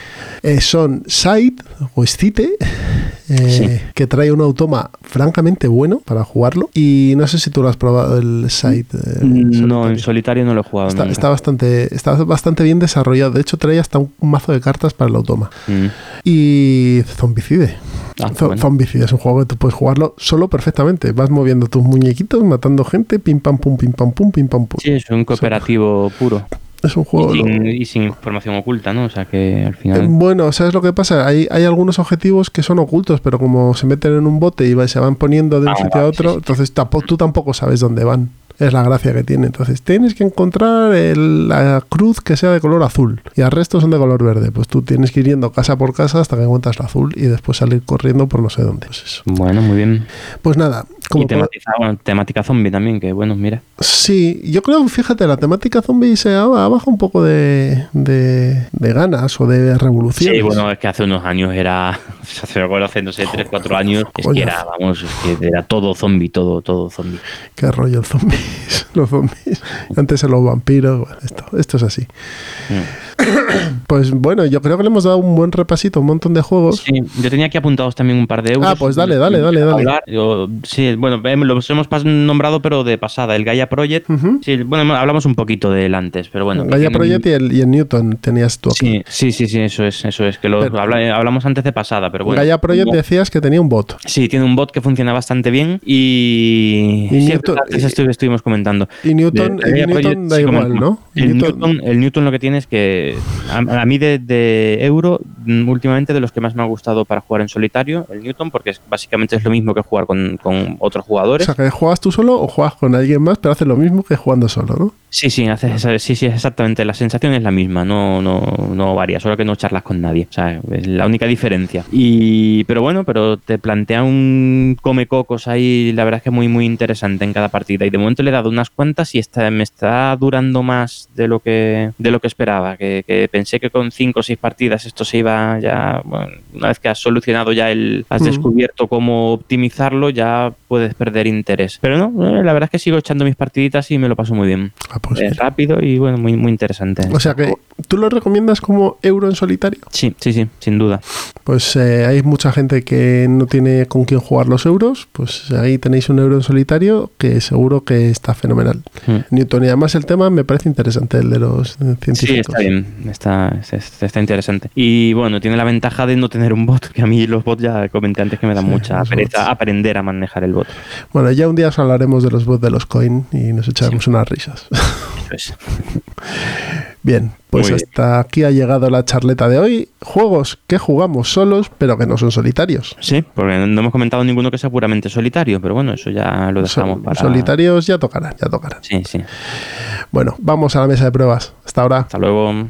Eh, son Side o Scite, eh, Sí. que trae un automa francamente bueno para jugarlo. Y no sé si tú lo has probado el Side. eh, no, solitario. en solitario no lo he jugado. Está, nunca. está bastante, está bastante bien desarrollado. De hecho, trae hasta un mazo de cartas para el automa. Mm. Y Zombicide. Ah, Zo- bueno. Zombicide es un juego que tú puedes jugarlo solo perfectamente. Vas moviendo tus muñequitos, matando gente, pim pam pum, pim pam pum, pim pam pum. Sí, es un cooperativo puro. Es un Y juego. sin, y sin información oculta, ¿no? O sea que al Eh, final. Bueno, ¿sabes lo que pasa? Hay, hay algunos objetivos que son ocultos, pero como se meten en un bote y se van poniendo de un Ah, sitio a otro, sí, sí. entonces tampoco, tú tampoco sabes dónde van. Es la gracia que tiene. Entonces tienes que encontrar el- la cruz que sea de color azul y el resto son de color verde. Pues tú tienes que ir yendo casa por casa hasta que encuentras la azul y después salir corriendo por no sé dónde. Pues eso. Bueno, muy bien. Pues nada, como y bueno, temática zombie también, que bueno, mira. Sí, yo creo, fíjate, la temática zombie se ha, ha bajado un poco de, de, de ganas o de revolución. Sí, bueno, es que hace unos años era. Hace, recuerdo, hace no sé, 3, 4 años. Es que era, vamos, es que era todo zombie, todo, todo zombie. Qué rollo el zombies, los zombies. Antes eran los vampiros, bueno, esto, esto es así. Mm. Pues bueno, yo creo que le hemos dado un buen repasito, a un montón de juegos. Sí, yo tenía aquí apuntados también un par de euros. Ah, pues dale, dale, dale, dale. Yo- sí, bueno, em, los hemos nombrado, pero de pasada. El Gaia Project. Sí, bueno, hablamos un poquito de él antes, pero bueno. Gaia Project y el, y el Newton tenías tú aquí. Sí, sí, sí, sí, eso es, eso es. Que lo Pero- habla- hablamos antes de pasada, pero bueno. Gaia Project decías que tenía un bot. Sí, tiene un bot que funciona bastante bien y, Y Newton- antes estu- estuvimos comentando. Y Newton, De- de Newton Project da sí igual. ¿no? El Newton- Newton, el Newton lo que tiene es que a, a mí de, de euro mm, últimamente de los que más me ha gustado para jugar en solitario, el Newton, porque es, básicamente es lo mismo que jugar con, con otros o jugadores. sea, que juegas tú solo o juegas con alguien más, pero hace lo mismo que jugando solo, ¿no? Sí, sí, haces esa- sí, sí, exactamente. La sensación es la misma, no, no, no varía, solo que no charlas con nadie. O sea, es la única diferencia. Y, pero bueno, pero te plantea un come cocos ahí, la verdad es que muy, muy interesante en cada partida. Y de momento le he dado unas cuantas y está, me está durando más de lo que, de lo que esperaba. Que, que pensé que con cinco o seis partidas esto se iba ya, bueno, una vez que has solucionado ya el, has Mm. descubierto cómo optimizarlo, ya puedes perder interés. Pero no, eh, la verdad es que sigo echando mis partiditas y me lo paso muy bien. Pues rápido y bueno, muy, muy interesante. O sea que, ¿tú lo recomiendas como euro en solitario? Sí, sí, sí, sin duda. Pues eh, hay mucha gente que no tiene con quién jugar los euros, pues ahí tenéis un euro en solitario que seguro que está fenomenal. Mm. Newton, y además el tema me parece interesante, el de los eh, Sí, científicos. está bien, está, está, está interesante. Y bueno, tiene la ventaja de no tener un bot, que a mí los bots ya comenté antes que me dan Sí, mucha pereza bots. aprender a manejar el bot. Bueno, ya un día os hablaremos de los bots de los coin y nos echaremos unas risas. Eso es. Bien, pues Muy bien. hasta aquí ha llegado la charleta de hoy. Juegos que jugamos solos, pero que no son solitarios. Sí, porque no hemos comentado ninguno que sea puramente solitario, pero bueno, eso ya lo dejamos para... Solitarios ya tocarán, ya tocarán. Sí, sí. Bueno, vamos a la mesa de pruebas. Hasta ahora. Hasta luego.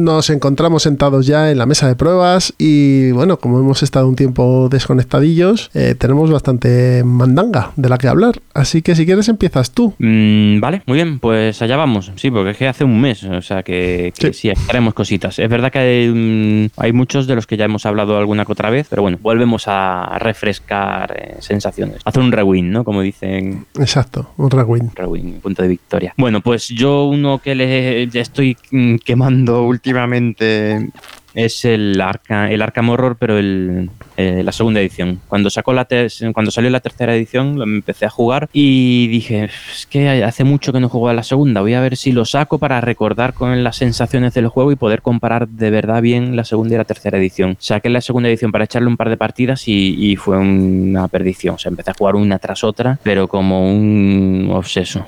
Nos encontramos sentados ya en la mesa de pruebas y bueno, como hemos estado un tiempo desconectadillos, eh, tenemos bastante mandanga de la que hablar. Así que si quieres empiezas tú. Mm, vale, muy bien, pues allá vamos. Sí, porque es que hace un mes, o sea que, que sí, haremos cositas. Es verdad que hay, mm, hay muchos de los que ya hemos hablado alguna que otra vez, pero bueno, volvemos a refrescar eh, sensaciones. Hacer un rewind, ¿no? Como dicen. Exacto, un rewind. Rewind, punto de victoria. Bueno, pues yo uno que le ya estoy mm, quemando últimamente es el Arca, el Arkham Horror, pero el, eh, la segunda edición. Cuando sacó la cuando salió la tercera edición, lo empecé a jugar y dije, es que hace mucho que no juego a la segunda, voy a ver si lo saco para recordar con las sensaciones del juego y poder comparar de verdad bien la segunda y la tercera edición. Saqué la segunda edición para echarle un par de partidas y, fue una perdición. O sea, empecé a jugar una tras otra, pero como un obseso.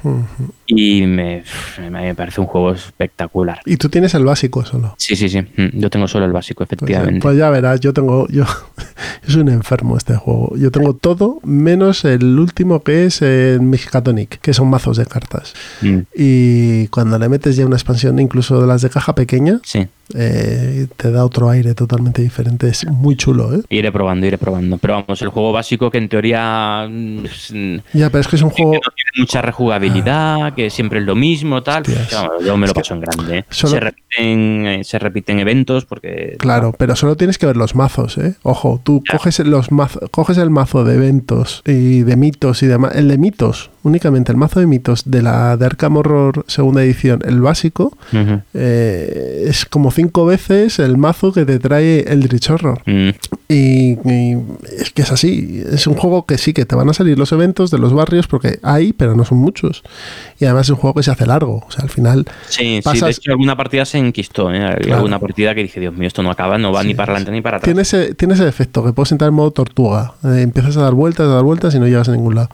Y me, me parece un juego espectacular. ¿Y tú tienes el básico solo? Sí, sí, sí. Mm, yo tengo solo el básico, Pues, efectivamente. pues ya verás, yo tengo. Yo, yo soy un enfermo este juego. Yo tengo todo menos el último que es el Mexicatonic, que son mazos de cartas. Mm, Y cuando le metes ya una expansión, incluso de las de caja pequeña, sí. Eh, te da otro aire totalmente diferente. Es muy chulo, ¿eh? Iré probando, iré probando. Pero vamos, el juego básico que en teoría mm, es- que Ya, pero es que es un juego. no tiene mucha rejugabilidad, que siempre es lo mismo, tal. Que, vamos, yo me lo que paso en grande. ¿eh? solo- Se, repiten, eh, se repiten eventos porque... Claro, pero solo tienes que ver los mazos, ¿eh? Ojo, tú Ya. coges los mazos, coges el mazo de eventos y de mitos y demás, el de mitos, únicamente el mazo de mitos de la de Arkham Horror segunda edición, el básico, eh, es como cinco veces el mazo que te trae Eldritch Horror. Mm, Y, y es que es así, es un juego que sí que te van a salir los eventos de los barrios porque hay, pero no son muchos. Y además es un juego que se hace largo, o sea, al final Sí, sí, Pasas- de hecho alguna partida se enquistó, ¿eh? Claro. alguna partida que dije, Dios mío, esto no acaba, no va Sí, ni para adelante ni para atrás. Tiene ese, tiene ese efecto que puedes entrar en modo tortuga. Eh, empiezas a dar vueltas, a dar vueltas y no llegas a ningún lado.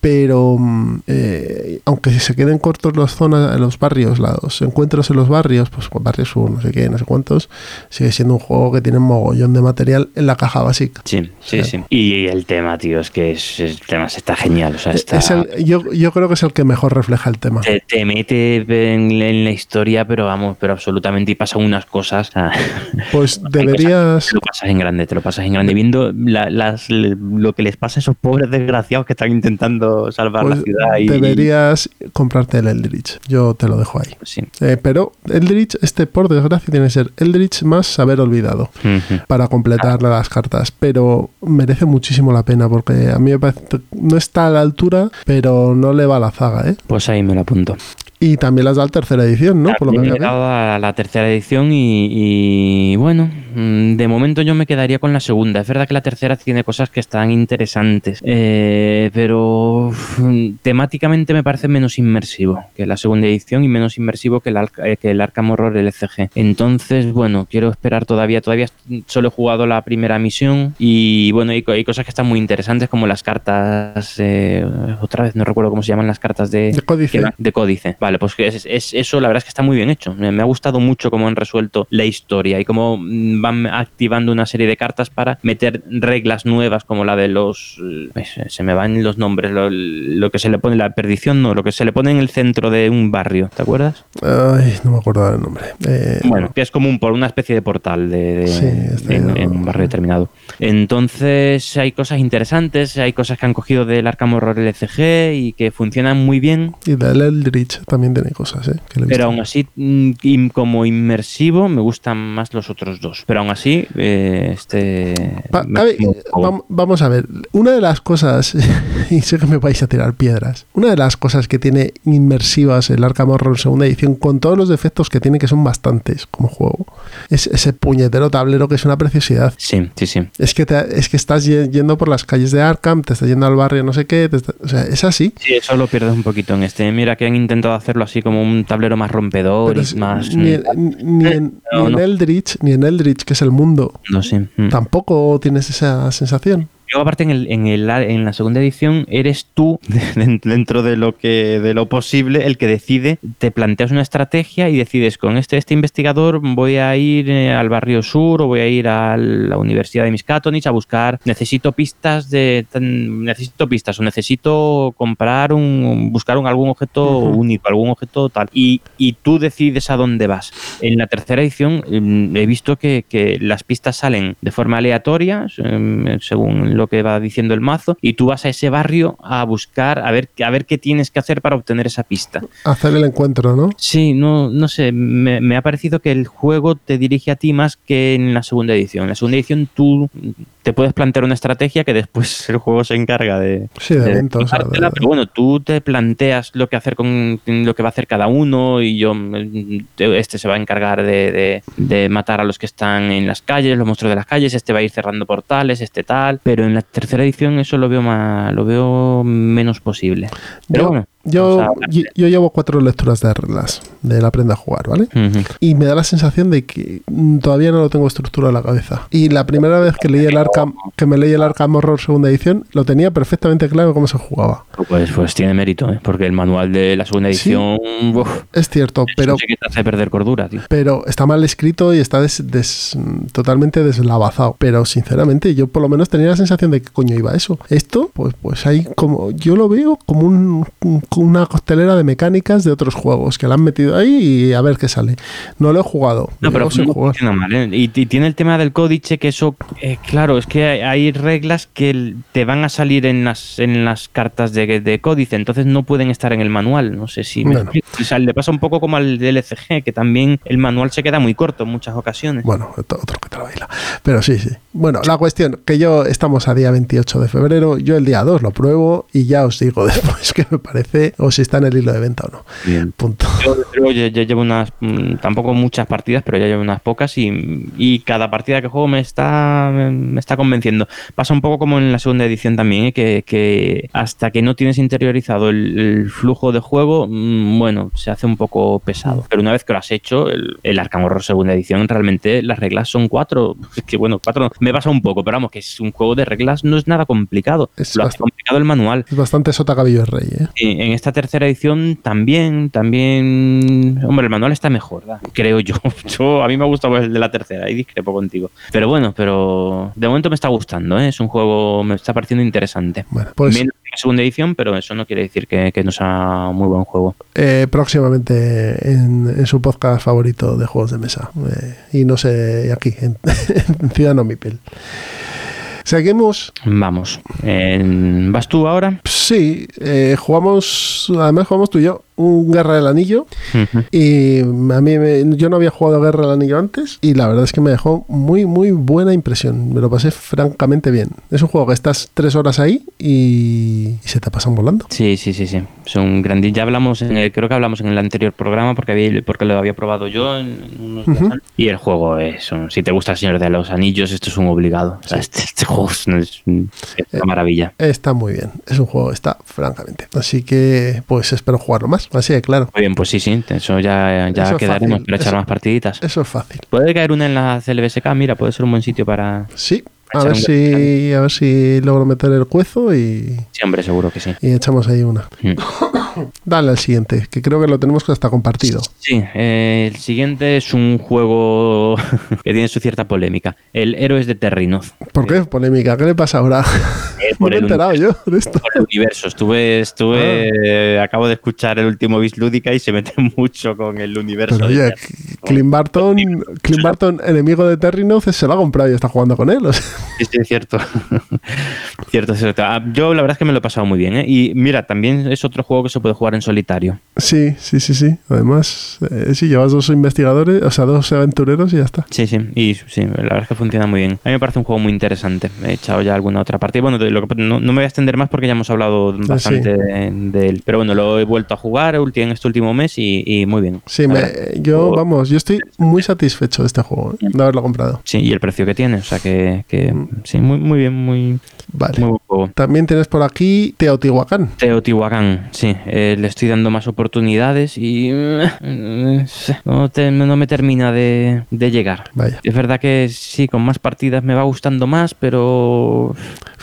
Pero mm, eh, aunque se queden cortos las zonas, los barrios, los encuentros en los barrios, pues barrios sur, no sé qué, no sé cuántos, sigue siendo un juego que tiene un mogollón de material en la caja básica. Sí, sí, sí. Y el tema, tío, es que es, el tema está genial. O sea, está, Es el- yo, yo creo que es el que mejor refleja el tema. te, te mete en, en la historia, pero vamos, pero absolutamente, y pasan unas cosas. Pues deberías... Te lo pasas en grande, te lo pasas en grande. Viendo la- las, lo que les pasa a esos pobres desgraciados que están intentando salvar la Pues ciudad. Y, deberías comprarte el Eldritch. Yo te lo dejo ahí. Sí. Eh, pero Eldritch, este por desgracia, tiene que ser Eldritch más saber olvidado. Para completar las cartas, pero merece muchísimo la pena porque a mí me parece no está a la altura, pero no le va a la zaga, ¿eh? Pues ahí me lo apunto. Y también las da la tercera edición, ¿no? Por lo que he aquí. llegado a la tercera edición y, y, bueno, mm, de momento yo me quedaría con la segunda. Es verdad que la tercera tiene cosas que están interesantes, eh, pero temáticamente me parece menos inmersivo que la segunda edición y menos inmersivo que el, eh, que el Arkham Horror LCG. Entonces, bueno, quiero esperar todavía. Todavía solo he jugado la primera misión y bueno, hay, co- hay cosas que están muy interesantes como las cartas, eh, otra vez no recuerdo cómo se llaman las cartas de, De códice. que- de códice. Vale, pues que es, es- eso la verdad es que está muy bien hecho. Me, me ha gustado mucho cómo han resuelto la historia y cómo mm, van activando una serie de cartas para meter reglas nuevas como la de los... eh, se- me van los nombres, lo, lo que se le pone, la perdición no, lo que se le pone en el centro de un barrio, ¿te acuerdas? Ay, no me acuerdo del nombre. Eh, Bueno, que es como un, por una especie de portal de, de- Sí, está en, bien. en un barrio determinado. Entonces hay cosas interesantes, hay cosas que han cogido del Arkham Horror LCG y que funcionan muy bien. Y del Eldritch también tiene cosas, ¿eh? Que Pero aún así, mm, como inmersivo, me gustan más los otros dos. Pero aún así, eh, este. A ver, vamos a ver, una de las cosas, y sé que me vais a tirar piedras, una de las cosas que tiene inmersivas el Arkham Horror segunda edición, con todos los defectos que tiene, que son bastantes como juego, es ese puñetero tablero que es una preciosidad. Sí, sí, sí. Es que, te- es que estás ye- yendo por las calles de Arkham, te estás yendo al barrio no sé qué, te está- o sea, es así. Sí, eso lo pierdes un poquito en este. Mira que han intentado hacerlo así como un tablero más rompedor y más. ni, en, ni en- No, ni en no. Eldritch, ni en Eldritch, que es el mundo, No mm. tampoco tienes esa sensación. Yo aparte en, el, en, el, en la segunda edición eres tú, dentro de lo que de lo posible, el que decide, te planteas una estrategia y decides con este, este investigador voy a ir eh, al barrio sur o voy a ir a la Universidad de Miskatonic a buscar, necesito pistas de necesito pistas o necesito comprar un, buscar un, algún objeto único, algún objeto tal. Y, y, tú decides a dónde vas. En la tercera edición mm, he visto que, que las pistas salen de forma aleatoria, em, según lo que va diciendo el mazo, y tú vas a ese barrio a buscar, a ver, a ver qué tienes que hacer para obtener esa pista. Hacer el encuentro, ¿no? Sí, no, no sé, me, me ha parecido que el juego te dirige a ti más que en la segunda edición. En la segunda edición tú te puedes plantear una estrategia que después el juego se encarga de, sí, de, eventos, pero bueno, tú te planteas lo que hacer con lo que va a hacer cada uno y yo este se va a encargar de, de, matar a los que están en las calles, los monstruos de las calles, este va a ir cerrando portales, este tal, pero en la tercera edición eso lo veo más, lo veo menos posible. Pero yo, bueno. Yo, yo, llevo cuatro lecturas de reglas de la aprenda a jugar, ¿vale? Y me da la sensación de que todavía no lo tengo estructurado en la cabeza. Y la primera vez que leí el Arkham, que me leí el Arkham Horror segunda edición, lo tenía perfectamente claro cómo se jugaba. Pues, pues tiene mérito, ¿eh? porque el manual de la segunda edición. es cierto, pero. Sí que te hace perder cordura, tío. Pero está mal escrito y está des, totalmente deslavazado. Pero sinceramente, yo por lo menos tenía la sensación de que coño iba eso. Esto, pues, pues hay como. Yo lo veo como un una costelera de mecánicas de otros juegos que la han metido ahí y a ver qué sale. No lo he jugado. No, pero mal. ¿eh? Y, tiene el tema del códice que eso, eh, claro, es que hay, reglas que te van a salir en las, en las cartas de, de, códice, entonces no pueden estar en el manual. No sé si me o sea, le pasa un poco como al LCG, que también el manual se queda muy corto en muchas ocasiones. Bueno, otro que te lo baila. Pero sí, sí. Bueno, la cuestión, que yo estamos a día 28 de febrero, yo el día 2 lo pruebo y ya os digo después que me parece o si está en el hilo de venta o no. Bien. Punto. Yo, ya, llevo unas, mm, tampoco muchas partidas, pero ya llevo unas pocas y, cada partida que juego me está, me está convenciendo. Pasa un poco como en la segunda edición también, ¿eh? que, hasta que no tienes interiorizado el, flujo de juego, mm, bueno, se hace un poco pesado. Pero una vez que lo has hecho, el, el Arkham Horror segunda edición, realmente las reglas son cuatro. que bueno, cuatro me pasa un poco, pero vamos, que es un juego de reglas, no es nada complicado. Es lo hace complicado el manual. Es bastante sota cabillo rey, ¿eh? en esta tercera edición también, también, hombre, el manual está mejor, creo yo. yo. A mí me ha gustado el de la tercera, y discrepo contigo. Pero bueno, pero de momento me está gustando, ¿eh? es un juego, me está pareciendo interesante. Bueno, pues... Menos segunda edición, pero eso no quiere decir que, no sea un muy buen juego. Eh, próximamente en, su podcast favorito de juegos de mesa. Eh, y no sé, aquí, en, en Ciudadano Mipel. Seguimos. Vamos. ¿Vas tú ahora? Sí, eh, jugamos, además jugamos tú y yo un Guerra del Anillo. Y a mí yo no había jugado Guerra del Anillo antes y la verdad es que me dejó muy, muy buena impresión. Me lo pasé francamente bien. Es un juego que estás tres horas ahí y, se te pasan volando. Sí, sí, sí, sí. Son grandes. Ya hablamos, en el, creo que hablamos en el anterior programa porque, había, porque lo había probado yo en, unos Y el juego es, si te gusta el Señor de los Anillos, esto es un obligado. este, este, juego es, una eh, maravilla. Está muy bien. Es un juego, está francamente. Así que pues espero jugarlo más. Así claro. Muy bien, pues sí, sí, eso ya, ya quedaremos para echar más partiditas. Eso es fácil. Puede caer una en la CLBSK, mira, puede ser un buen sitio para... Sí, a ver, si, a ver si logro meter el cuezo y. Sí, hombre, seguro que sí. Y echamos ahí una. Mm. Dale al siguiente, que creo que lo tenemos hasta compartido. Sí, eh, el siguiente es un juego que tiene su cierta polémica. El Héroes de Terrinoz. ¿Por qué polémica? ¿Qué le pasa ahora? Eh, por me he enterado yo de esto. Por el universo. Estuve, estuve ah. acabo de escuchar el último Bis Lúdica y se mete mucho con el universo. Pero oye, Clint Barton, Clint Barton, enemigo de Terrinoz, se lo ha comprado y está jugando con él. Sí, sí, es cierto. cierto, cierto. Ah, yo la verdad es que me lo he pasado muy bien. ¿eh? Y mira, también es otro juego que se puede jugar en solitario. Sí, sí, sí, sí. Además, eh, sí, llevas dos investigadores, o sea, dos aventureros y ya está. Sí, sí. Y sí, la verdad es que funciona muy bien. A mí me parece un juego muy interesante. He echado ya alguna otra parte. Bueno, no, me voy a extender más porque ya hemos hablado ah, bastante de, él. Pero bueno, lo he vuelto a jugar en este último mes y, muy bien. Sí, yo, vamos, yo estoy muy satisfecho de este juego, ¿eh? de haberlo comprado. Sí, y el precio que tiene. O sea que, que mm. sí, muy, muy bien, muy, Vale. También tienes por aquí Teotihuacán. Teotihuacán, sí. Eh, le estoy dando más oportunidades y eh, no, te- no me termina de, de llegar. Vaya. Es verdad que sí, con más partidas me va gustando más, pero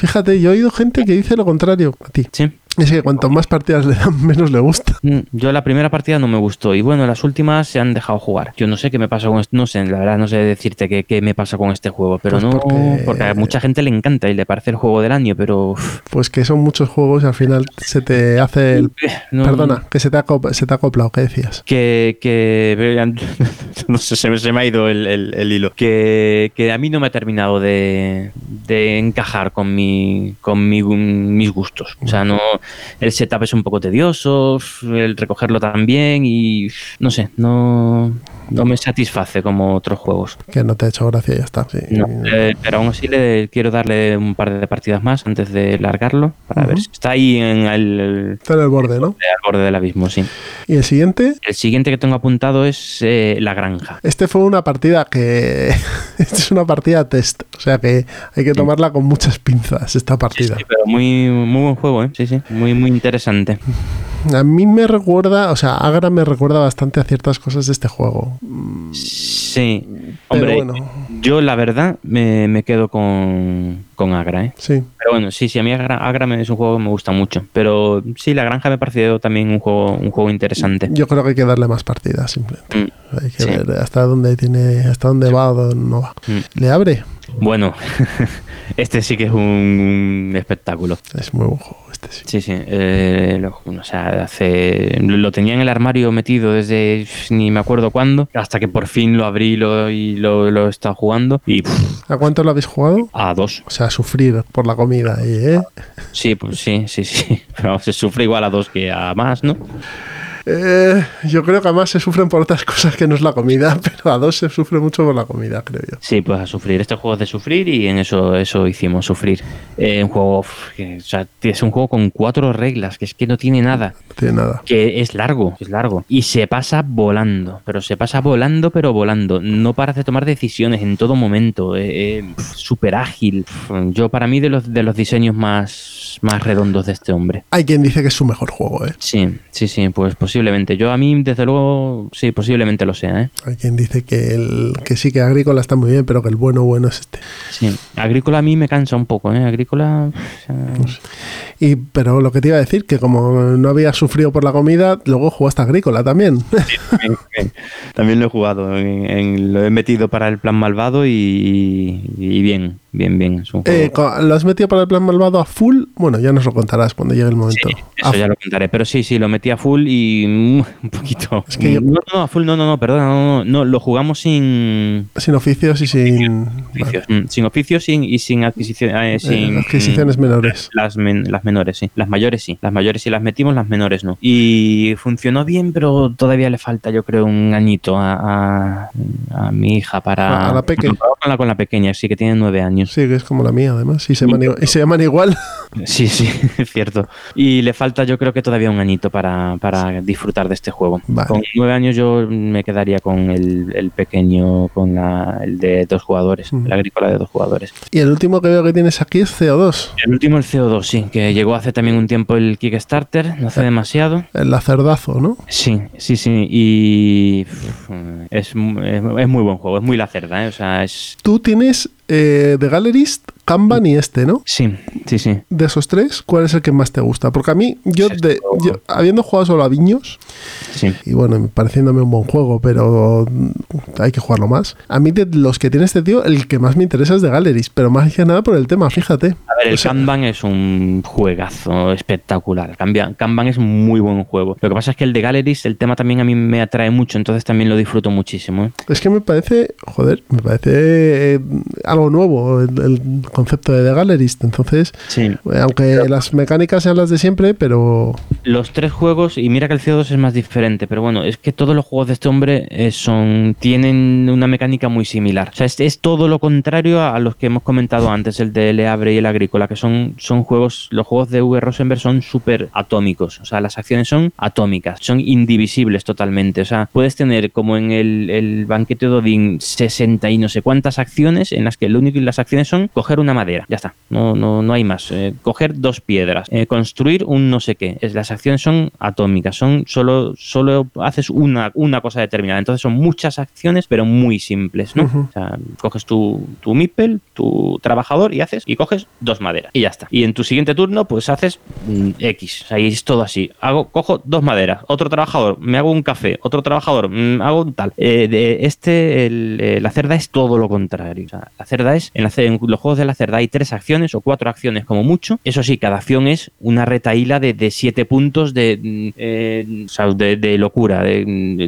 Fíjate, yo he oído gente que dice lo contrario a ti. sí. Es que cuanto más partidas le dan, menos le gusta. Mm, Yo la primera partida no me gustó y bueno, las últimas se han dejado jugar. Yo no sé qué me pasa con esto, no sé, la verdad no sé decirte qué, qué me pasa con este juego, pero Pues no, porque- porque... a mucha gente le encanta y le parece el juego del año, pero Pues que son muchos juegos y al final se te hace el... no- Perdona, que se te ha, se te ha acoplado, ¿qué decías? que, que no sé, se me, se me ha ido el, el- el hilo. Que, que a mí no me ha terminado de, de encajar con mi con mi- mis gustos. O sea, no el setup es un poco tedioso, el recogerlo también y no sé, no, no me satisface como otros juegos. Que no te ha hecho gracia y ya está. sí. No, eh, pero aún así le quiero darle un par de partidas más antes de largarlo para ver si está ahí en el, Está en el borde, ¿no? al borde del abismo, sí. Y el siguiente, El siguiente que tengo apuntado es eh, La Granja. este fue una partida que... Esta es una partida test, o sea que hay que tomarla con muchas pinzas, esta partida. Sí, pero muy, muy buen juego, ¿eh? Sí, sí. Muy, muy interesante. A mí me recuerda, o sea, Agra me recuerda bastante a ciertas cosas de este juego. Sí. Pero Hombre, bueno. yo la verdad me, me quedo con, con Agra, ¿eh? Sí, Pero bueno, sí, sí, a mí Agra, Agra me- es un juego que me gusta mucho. Pero sí, La Granja me ha parecido también un juego, un juego interesante. yo creo que hay que darle más partidas, simplemente. Mm, Hay que Sí. ver hasta dónde tiene, hasta dónde va o dónde no va. mm. Le abre, Bueno, este sí que es un, un espectáculo. es muy buen juego este sí. Sí, sí. eh, lo, o sea, hace, lo tenía en el armario metido desde ni me acuerdo cuándo, hasta que por fin lo abrí lo, y lo, lo he estado jugando. Y pff, ¿A cuánto lo habéis jugado? a dos. O sea, sufrir por la comida, ¿eh? Sí, pues sí, sí, sí. Pero se sufre igual a dos que a más, ¿no? Eh, yo creo que además se sufren por otras cosas que no es la comida, pero a dos se sufre mucho por la comida, creo yo. Sí, pues a sufrir. Este juego es de sufrir y en eso, eso hicimos, sufrir. Eh, un juego, uf, que, o sea, es un juego con cuatro reglas, que es que no tiene nada. No tiene nada. que es largo, es largo. Y se pasa volando, pero se pasa volando, pero volando. No paras de tomar decisiones en todo momento. eh, eh, Súper ágil. Yo, para mí, de los, de los diseños más, más redondos de este hombre. Hay quien dice que es su mejor juego, ¿eh? Sí, sí, sí, pues posiblemente. Yo, a mí, desde luego, sí, posiblemente lo sea, ¿eh? Hay quien dice que, el, que sí, que Agrícola está muy bien, pero que el bueno, bueno es este. Sí. Agrícola a mí me cansa un poco, ¿eh? Agrícola. pf, o sea, Y, pero lo que te iba a decir, que como no había sufrido por la comida, luego jugaste Agrícola también. También, también- también lo he jugado, en- en- lo he metido para el plan malvado y, y bien, bien, bien. Es un juego- Eh, ¿Lo has metido para el plan malvado a full? Bueno, ya nos lo contarás cuando llegue el momento. Eso A ya lo contaré. Pero sí, sí, lo metí a full y mm, un poquito. Es que yo- No, no, a full, no, no, no, perdona, no, no, no, lo jugamos sin Sin oficios y sin oficios, mm, sin oficios sin, y sin adquisición, eh, eh, sin adquisiciones menores. Las, men- las menores, sí. Las mayores, sí. Las mayores sí las metimos, las menores no. Y funcionó bien, pero todavía le falta, yo creo, un añito a, a- a mi hija para. A la peque. Con la, con la pequeña, sí, que tiene nueve años. Sí, que es como la mía, además. Y se, llaman igual, y se llaman igual. Sí, sí, es cierto. Y le falta, yo creo que todavía un añito para, para disfrutar de este juego. Vale. Con nueve años yo me quedaría con el, el pequeño, con la, el de dos jugadores, Mm. el agrícola de dos jugadores. Y el último que veo que tienes aquí es CO2, El último, el CO2, sí, que llegó hace también un tiempo el Kickstarter, no hace demasiado. el lacerdazo, ¿no? Sí, sí, sí, y es, es, es muy buen juego, es muy la cerda, ¿eh? o sea, es... Tú tienes eh, The Gallerist, Kanban y este, ¿no? Sí, sí, sí. De esos tres, ¿cuál es el que más te gusta? Porque a mí, yo, de, yo, habiendo jugado solo a Viños, Sí. y bueno, pareciéndome un buen juego, pero hay que jugarlo más. A mí, de los que tiene este tío, el que más me interesa es de Gallerist, pero más que nada por el tema, fíjate. A ver, el O sea, Kanban es un juegazo espectacular. Kanban es un muy buen juego. Lo que pasa es que el de Galleries, el tema también a mí me atrae mucho, entonces también lo disfruto muchísimo. ¿eh? Es que me parece, joder, me parece eh, algo nuevo el, el concepto de The Gallerist. Entonces, Sí. eh, aunque las mecánicas sean las de siempre, pero Los tres juegos, y mira que el CO2 es más diferente, pero bueno, es que todos los juegos de este hombre eh, son tienen una mecánica muy similar. O sea, es, todo lo contrario a, los que hemos comentado antes, el de Le Abre y el Agrícola, que son, son juegos, los juegos de V. Rosenberg son súper atómicos. O sea, las acciones son atómicas, son indivisibles totalmente. O sea, puedes tener como en el, banquete de Odín 60 y no sé cuántas acciones en las que lo único y las acciones son coger una madera, ya está, no, no, no hay más. Eh, coger dos piedras, eh, construir un no sé qué. Es, las acciones son atómicas, son solo, solo haces una, una cosa determinada. Entonces son muchas acciones, pero muy simples, ¿no? O sea, coges tu, tu Mipel, tu trabajador y haces, y coges dos maderas. Y ya está. Y en tu siguiente turno, pues haces mm, X. O sea, y es todo así. Hago, cojo dos maderas, otro trabajador, me hago un café, otro trabajador, mm, hago un tal. Eh, de este, el, eh, la cerda es todo lo contrario. O sea, la cerda es, en, la, en los juegos de la cerda hay tres acciones o cuatro acciones como mucho. Eso sí, cada acción es una retaíla de, de siete puntos de, mm, eh, o sea, de, locura, de,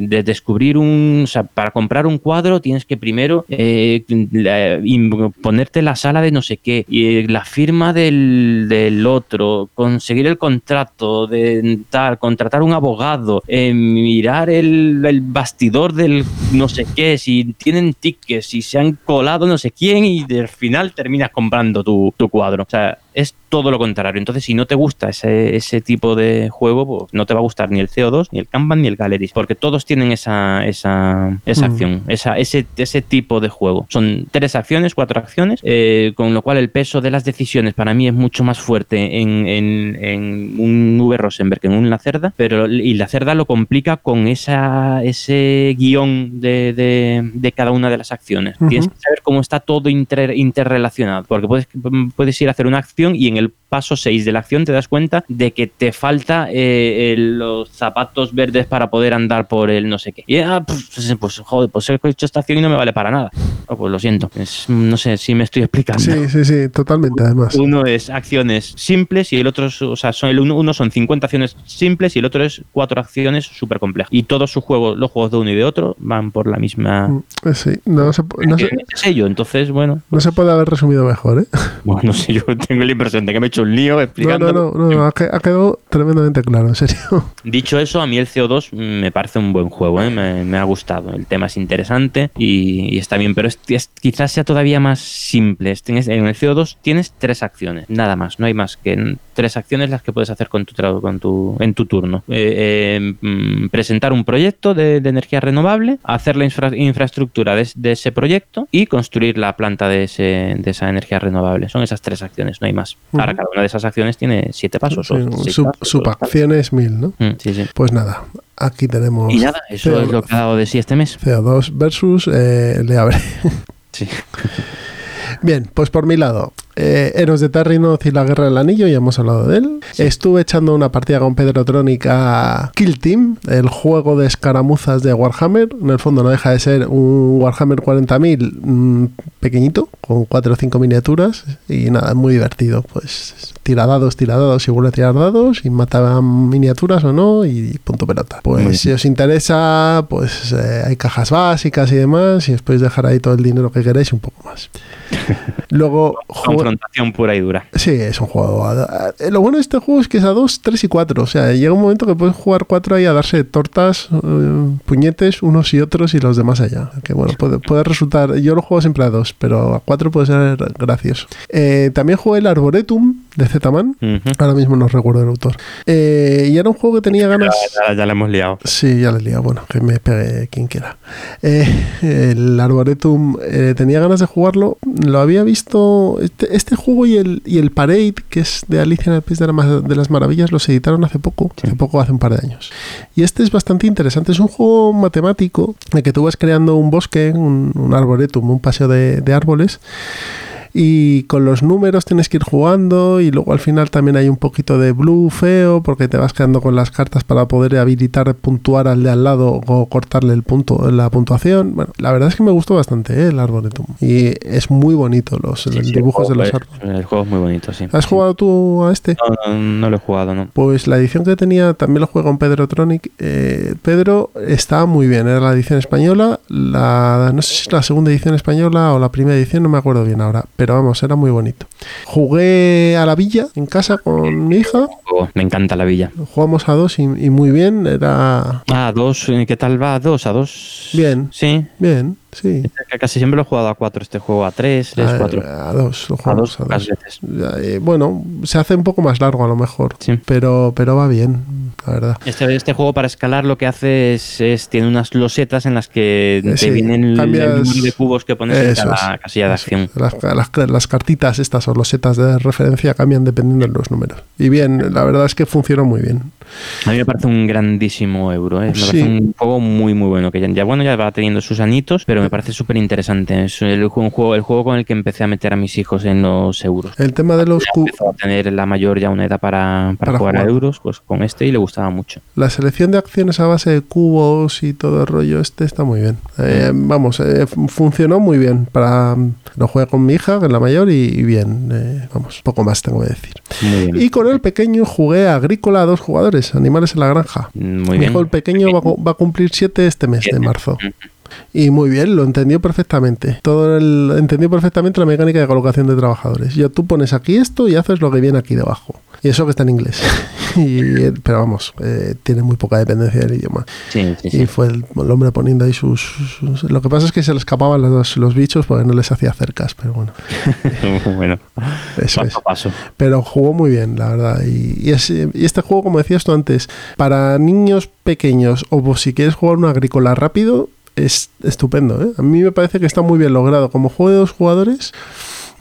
de descubrir un... O sea, para comprar un cuadro tienes que primero eh, ponerte la sala de no sé qué, y eh, la firma del, del otro, conseguir el contrato, de tal, contratar un abogado, eh, mirar el, el bastidor del no sé qué, si tienen tickets, si se han colado no sé quién, y al final terminas comprando tu, tu cuadro. O sea, es todo lo contrario. Entonces, si no te gusta ese, ese tipo de juego, pues no te va a gustar ni el CO2, ni el Kanban, ni el Gallery, porque todos tienen esa, esa, esa Mm. acción, esa, ese, ese tipo de juego. Son tres acciones, cuatro acciones, eh, con lo cual el peso de las decisiones para mí es mucho más fuerte en, en, en un V Rosenberg que en un Lacerda, pero y la cerda lo complica con esa, ese guion de, de, de cada una de las acciones. Tienes que saber cómo está todo inter- interrelacionado, porque puedes, puedes ir a hacer una acción y en el paso 6 de la acción te das cuenta de que te falta eh, los zapatos verdes para poder andar por el no sé qué. Y ah, pues, pues, joder, pues he hecho esta acción y no me vale para nada. Oh, pues lo siento, Es- no sé si me estoy explicando. Sí, sí, sí, totalmente, además. Uno es acciones simples y el otro, es- o sea, son el uno, uno son 50 acciones simples y el otro es cuatro acciones súper complejas. Y todos sus juegos, los juegos de uno y de otro, van por la misma. Mm, eh, Sí, no se, no, se, tienen ese sello. Entonces, bueno, no se puede haber resumido mejor, ¿eh? bueno, no sé, yo tengo la impresión de que me he hecho un lío No, explicando. no, no, no, ha, que- ha quedado tremendamente claro, en serio. Dicho eso, a mí el CO2 me parece un buen juego, ¿eh? me, me ha gustado. El tema es interesante y, y está bien, pero es, es- quizás sea todavía más simple. Tienes- en el CO2 tienes tres acciones, nada más, no hay más que tres acciones las que puedes hacer con tu, con tu, en tu turno. Eh, eh, mm, presentar un proyecto de, de energía renovable, hacer la infra- infraestructura de, de ese proyecto y construir la planta de, ese, de esa energía renovable. Son esas tres acciones, no hay más. Ahora, Ujú. cada una de esas acciones tiene siete pasos. Sí, seis sub- pasos, o- subacciones mil, ¿no? Mm, sí, sí. Pues nada, aquí tenemos Y nada, eso CO2 es lo que ha dado de sí este mes. CO2 versus eh, Leabre. Sí. Bien, pues por mi lado, eh, Héroes de Terrinoth y la Guerra del Anillo, ya hemos hablado de él. Estuve echando una partida con Pedro Tronic a Kill Team, el juego de escaramuzas de Warhammer. En el fondo no deja de ser un Warhammer 40.000 mm, pequeñito, con 4 o 5 miniaturas. Y nada, muy divertido. Pues tira dados, tira dados y vuelve a tirar dados y mata miniaturas o no y punto pelota. Muy. Pues si os interesa, pues eh, hay cajas básicas y demás y os podéis dejar ahí todo el dinero que queréis y un poco más. Luego, jugué- Confrontación pura y dura. Sí, es un juego. a- Lo bueno de este juego es que es a 2, 3 y 4. O sea, llega un momento que puedes jugar 4 ahí a darse tortas, eh, puñetes, unos y otros y los demás allá. Que bueno, puede, puede resultar. Yo lo juego siempre a 2, pero a 4 puede ser gracioso. Eh, también jugué el Arboretum de Z-Man. Ujú. Ahora mismo no recuerdo el autor. Eh, y era un juego que tenía ganas. Ya, ya, ya la hemos liado. Sí, ya le he liado. Bueno, que me pegue quien quiera. Eh, el Arboretum eh, tenía ganas de jugarlo. Lo había visto. Este, este juego y el, y el Parade, que es de Alicia en el País de, la de las Maravillas, los editaron hace poco. Sí. Hace poco, hace un par de años. Y este es bastante interesante. Es un juego matemático en el que tú vas creando un bosque, un, un arboretum, un paseo de, de árboles. Y con los números tienes que ir jugando y luego al final también hay un poquito de blue feo porque te vas quedando con las cartas para poder habilitar, puntuar al de al lado o cortarle el punto, la puntuación. Bueno, la verdad es que me gustó bastante ¿eh? el Arboretum y es muy bonito los Sí, los sí, dibujos de los juego árboles. es- El juego es muy bonito, sí. ¿Has jugado tú a este? No, no, no lo he jugado, no. Pues la edición que tenía también lo juega con Pedro Tronic. Eh, Pedro estaba muy bien, era la edición española. La, no sé si es la segunda edición española o la primera edición, no me acuerdo bien ahora. Pero vamos, era muy bonito. Jugué a la villa en casa con mi hija. Oh, me encanta la villa. Jugamos a dos y, y muy bien. Era Ah, dos, eh, ¿qué tal va? ¿Dos? ¿A dos? Bien. Sí. bien, sí. Casi siempre lo he jugado a cuatro este juego, a tres, tres, A, cuatro. a dos, lo A jugamos a pocas dos. veces. Eh, bueno, se hace un poco más largo a lo mejor. Sí. Pero, pero va bien, la verdad. Este, este juego para escalar lo que hace es, es- tiene unas losetas en las que Eh, te sí, vienen cambias- el número de cubos que pones en cada es. casilla de acción. Las, las- las cartitas estas o los setas de referencia cambian dependiendo de los números. Y bien, la verdad es que funcionó muy bien. A mí me parece un grandísimo euro, ¿eh? me parece un juego muy muy bueno, que ya, ya, bueno ya va teniendo sus añitos, pero me parece súper interesante. Es el, un juego, el juego con el que empecé a meter a mis hijos en los euros. El tema de los Ya cu- empezó a tener la mayor ya una edad para, para Para jugar, a euros, pues con este y le gustaba mucho. La selección de acciones a base de cubos y todo el rollo este está muy bien. Eh, vamos, eh, fu- funcionó muy bien. Para lo jugué con mi hija, que es la mayor, y, y bien. eh, vamos, poco más tengo que decir. Y con el pequeño jugué Agrícola a dos jugadores, Animales en la Granja. Muy Mi bien. hijo el pequeño va, va a cumplir siete este mes de marzo. Y muy bien, lo entendió perfectamente. Todo el, entendió perfectamente la mecánica de colocación de trabajadores. Ya tú pones aquí esto y haces lo que viene aquí debajo. Y eso que está en inglés. Y, eh, pero vamos, eh, tiene muy poca dependencia del idioma. Sí, sí, Y sí. fue el, el hombre poniendo ahí sus, sus- Lo que pasa es que se le escapaban los, los bichos porque no les hacía cercas, pero bueno, bueno, eso es. paso a paso. Pero jugó muy bien, la verdad. Y, y es- y este juego, como decías tú antes, para niños pequeños o si quieres jugar un agrícola rápido, es estupendo. ¿eh? A mí me parece que está muy bien logrado. Como juego de dos jugadores,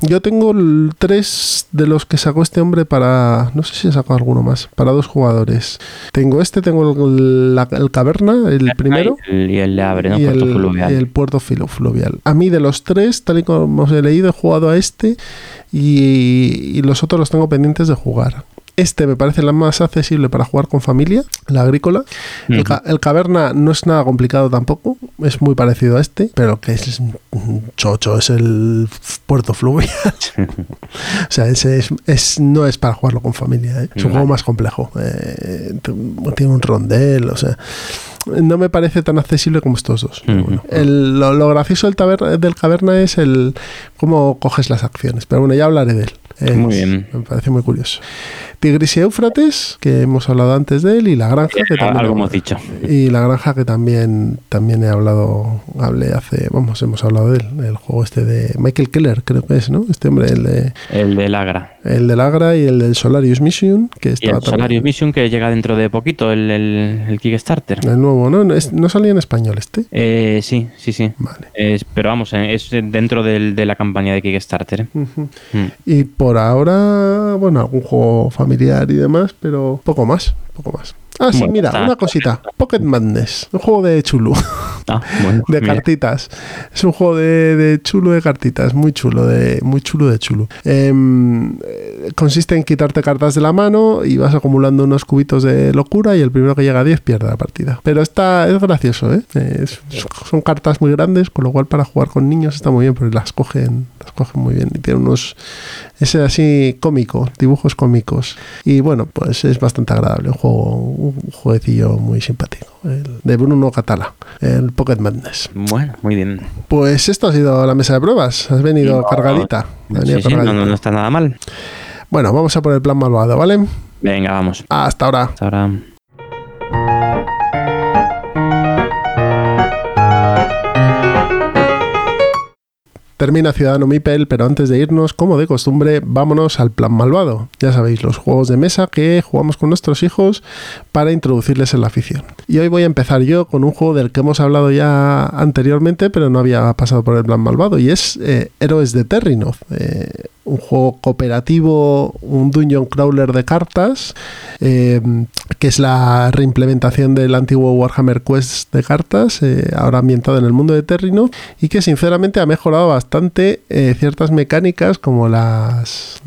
yo tengo tres de los que sacó este hombre para. No sé si he sacado alguno más. Para dos jugadores. Tengo este, tengo el, la- el Caverna, el primero. Y el, y el abre, ¿no? Y Puerto el, Fluvial. y el puerto filo- fluvial. A mí de los tres, tal y como os he leído, he jugado a este y, y los otros los tengo pendientes de jugar. Este me parece la más accesible para jugar con familia, la agrícola. El, ca- el caverna no es nada complicado tampoco, es muy parecido a este, pero que es un chocho, es el puerto fluvial. o sea, ese es, es- no es para jugarlo con familia, ¿eh? es un juego más complejo. eh, tiene un rondel, o sea, no me parece tan accesible como estos dos. bueno. El- lo, lo gracioso del, taber- del caverna es el cómo coges las acciones, pero bueno, ya hablaré de él. Es- Muy bien. Me parece muy curioso. Tigris y Éufrates, que hemos hablado antes de él, y la granja, que también Algo he- hemos dicho. y la granja que también también he hablado, hablé hace, vamos, hemos hablado de él, el juego este de Michael Keller, creo que es, ¿no? Este hombre, el de El del Agra. el del Agra y el del Solarius Mission, que Y estaba el Solarius también- Mission que llega dentro de poquito, el, el, el Kickstarter. el nuevo, ¿no? No, es- no salía en español este. Eh, sí, sí, sí. Vale. Es- pero vamos, eh, es dentro del- de la campaña de Kickstarter. ¿eh? Mm. Y por ahora, bueno, algún juego familiar y demás, pero poco más, poco más. Ah, sí, Bueno, mira, está- una cosita. Pocket Madness, un juego de Chulu, Ah, bueno, de mira. cartitas. Es un juego de, de chulo de cartitas, muy chulo, de muy chulo de chulo. Em, eh, consiste en quitarte cartas de la mano y vas acumulando unos cubitos de locura y el primero que llega a 10 pierde la partida. Pero está es gracioso, ¿eh? Es- son cartas muy grandes, con lo cual para jugar con niños está muy bien, porque las cogen, las cogen muy bien y tiene unos ese así cómico, dibujos cómicos. Y bueno, pues es bastante agradable, un juego, un jueguecillo muy simpático. El de Bruno Catala, el Pocket Madness. Bueno, muy bien. Pues esto ha sido la mesa de pruebas. Has venido No, cargadita. Sí, sí, no, no, no está nada mal. Bueno, vamos a por el plan malvado, ¿vale? Venga, vamos. Hasta ahora. Hasta ahora. Termina Ciudadano Mipel, pero antes de irnos, como de costumbre, vámonos al plan malvado. Ya sabéis, los juegos de mesa que jugamos con nuestros hijos para introducirles en la afición. Y hoy voy a empezar yo con un juego del que hemos hablado ya anteriormente, pero no había pasado por el plan malvado, y es eh, Héroes de Terrinoth. Eh, un juego cooperativo, un dungeon crawler de cartas, eh, que es la reimplementación del antiguo Warhammer Quest de cartas, eh, ahora ambientado en el mundo de Terrinoth, y que sinceramente ha mejorado bastante eh, ciertas mecánicas como las,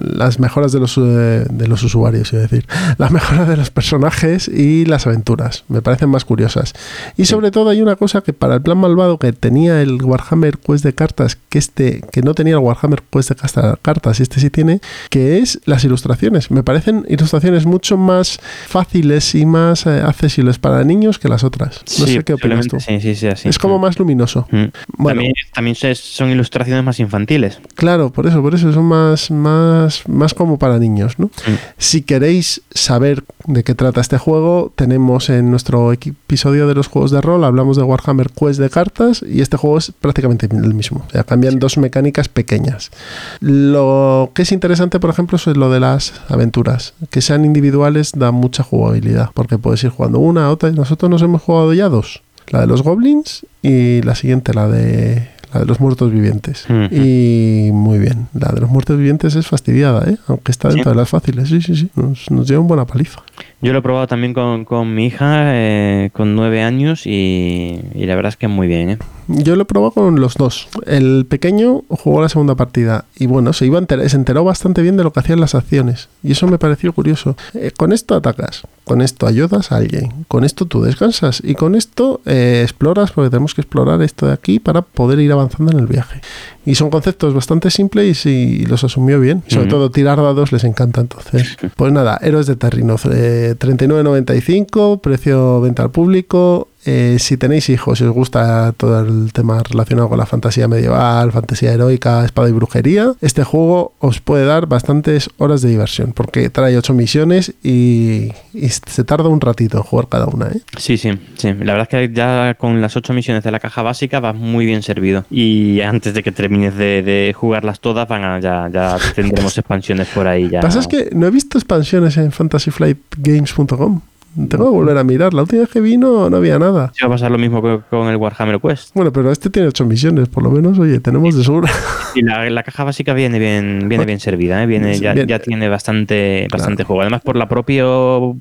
las mejoras de los, eh, de los usuarios, es decir, las mejoras de los personajes y las aventuras. Me parecen más curiosas. Y sobre todo hay una cosa que para el plan malvado que tenía el Warhammer Quest de cartas, que este, que no tenía el Warhammer Quest de cartas, y este sí tiene, que es las ilustraciones. Me parecen ilustraciones mucho más fáciles y más eh, accesibles para niños que las otras. No sí, sé qué opinas tú. posiblemente Sí, sí, sí, así. Es como más luminoso. Mm. Bueno. También, también se- son ilustraciones más infantiles. Claro, por eso, por eso son más, más, más como para niños, ¿no? Mm. Si queréis saber de qué trata este juego, tenemos en nuestro episodio de los juegos de rol, hablamos de Warhammer Quest de cartas y este juego es prácticamente el mismo. O sea, cambian dos mecánicas pequeñas. Lo que es interesante, por ejemplo, es lo de las aventuras. Que sean individuales da mucha jugabilidad, porque puedes ir jugando una, otra, y nosotros nos hemos jugado ya dos. La de los goblins y la siguiente, la de la de los muertos vivientes. Y muy bien. La de los muertos vivientes es fastidiada, ¿eh? aunque está dentro Sí. de las fáciles. Sí, sí, sí. Nos, nos lleva una buena paliza. Yo lo he probado también con, con mi hija, eh, con nueve años, y, y la verdad es que muy bien, ¿eh? Yo lo he probado con los dos. El pequeño jugó la segunda partida y bueno, se, iba enter- se enteró bastante bien de lo que hacían las acciones. Y eso me pareció curioso. Eh, con esto atacas, con esto ayudas a alguien, con esto tú descansas y con esto eh, exploras porque tenemos que explorar esto de aquí para poder ir avanzando en el viaje. Y son conceptos bastante simples y, y los asumió bien. Sobre todo tirar dados les encanta entonces. Pues nada, Héroes de Terrino, eh, 39.95, precio venta al público. Eh, si tenéis hijos y os gusta todo el tema relacionado con la fantasía medieval, fantasía heroica, espada y brujería, este juego os puede dar bastantes horas de diversión porque trae 8 misiones y, y se tarda un ratito en jugar cada una. ¿eh? Sí, sí, sí. La verdad es que ya con las ocho misiones de la caja básica vas muy bien servido. Y antes de que termines de, de jugarlas todas, van a, ya, ya tendremos expansiones por ahí. Ya. Lo que pasa es que no he visto expansiones en fantasyflightgames.com. Tengo que volver a mirar. La última vez que vino no había nada. Sí, va a pasar lo mismo que con el Warhammer Quest. Bueno, pero este tiene 8 misiones, por lo menos, oye, tenemos de sobra. Y la, la caja básica viene bien, viene bien servida, ¿eh? viene, ya, Bien. ya tiene bastante, bastante juego. Además, por la propia,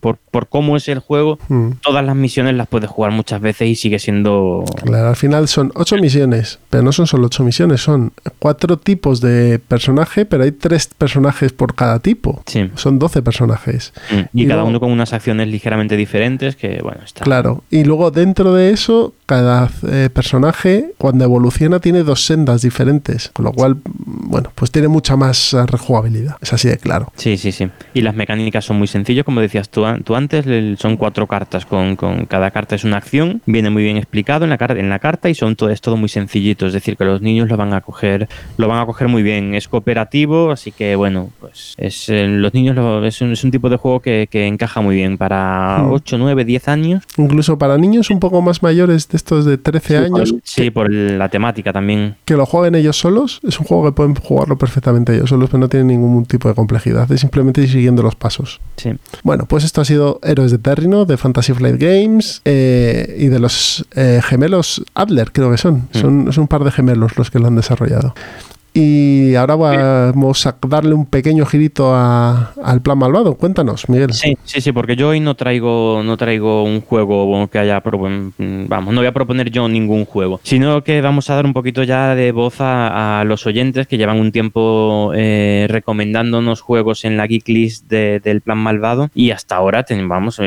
por, por cómo es el juego, Mm. todas las misiones las puedes jugar muchas veces y sigue siendo. Claro, al final son ocho misiones, pero no son solo ocho misiones, son cuatro tipos de personaje, pero hay tres personajes por cada tipo. Sí. Son 12 personajes. Mm. Y, Y cada luego- uno con unas acciones ligeramente diferentes que, bueno, está. Claro. Y luego dentro de eso, cada eh, personaje, cuando evoluciona, tiene dos sendas diferentes. Con lo cual, bueno, pues tiene mucha más rejugabilidad. Es así de claro. Sí, sí, sí. Y las mecánicas son muy sencillas, como decías tú, tú antes, el- son cuatro cartas, con, con cada carta es una acción, viene muy bien explicado en la, en la carta y son todo, es todo muy sencillito, es decir, que los niños lo van a coger, lo van a coger muy bien, es cooperativo, así que bueno, pues es, eh, los niños lo- es, un, es un tipo de juego que, que encaja muy bien para Mm. 8, 9, 10 años. Incluso para niños un poco más mayores, de estos de 13 años, Sí, por el- la temática también. que lo jueguen ellos solos, es un juego que pueden jugarlo perfectamente ellos solos, pero no tiene ningún tipo de complejidad. Es simplemente ir siguiendo los pasos. Sí. Bueno, pues esto ha sido Héroes de Terrino de Fantasy Flight Games eh, y de los eh, gemelos Adler, creo que son. son. Es un par de gemelos los que lo han desarrollado. Y ahora vamos a darle un pequeño girito a- al plan malvado. Cuéntanos, Miguel. Sí, sí, sí, porque yo hoy no traigo, no traigo un juego que haya vamos, no voy a proponer yo ningún juego, sino que vamos a dar un poquito ya de voz a, los oyentes que llevan un tiempo eh, recomendándonos juegos en la geek list de- del plan malvado y hasta ahora ten- vamos,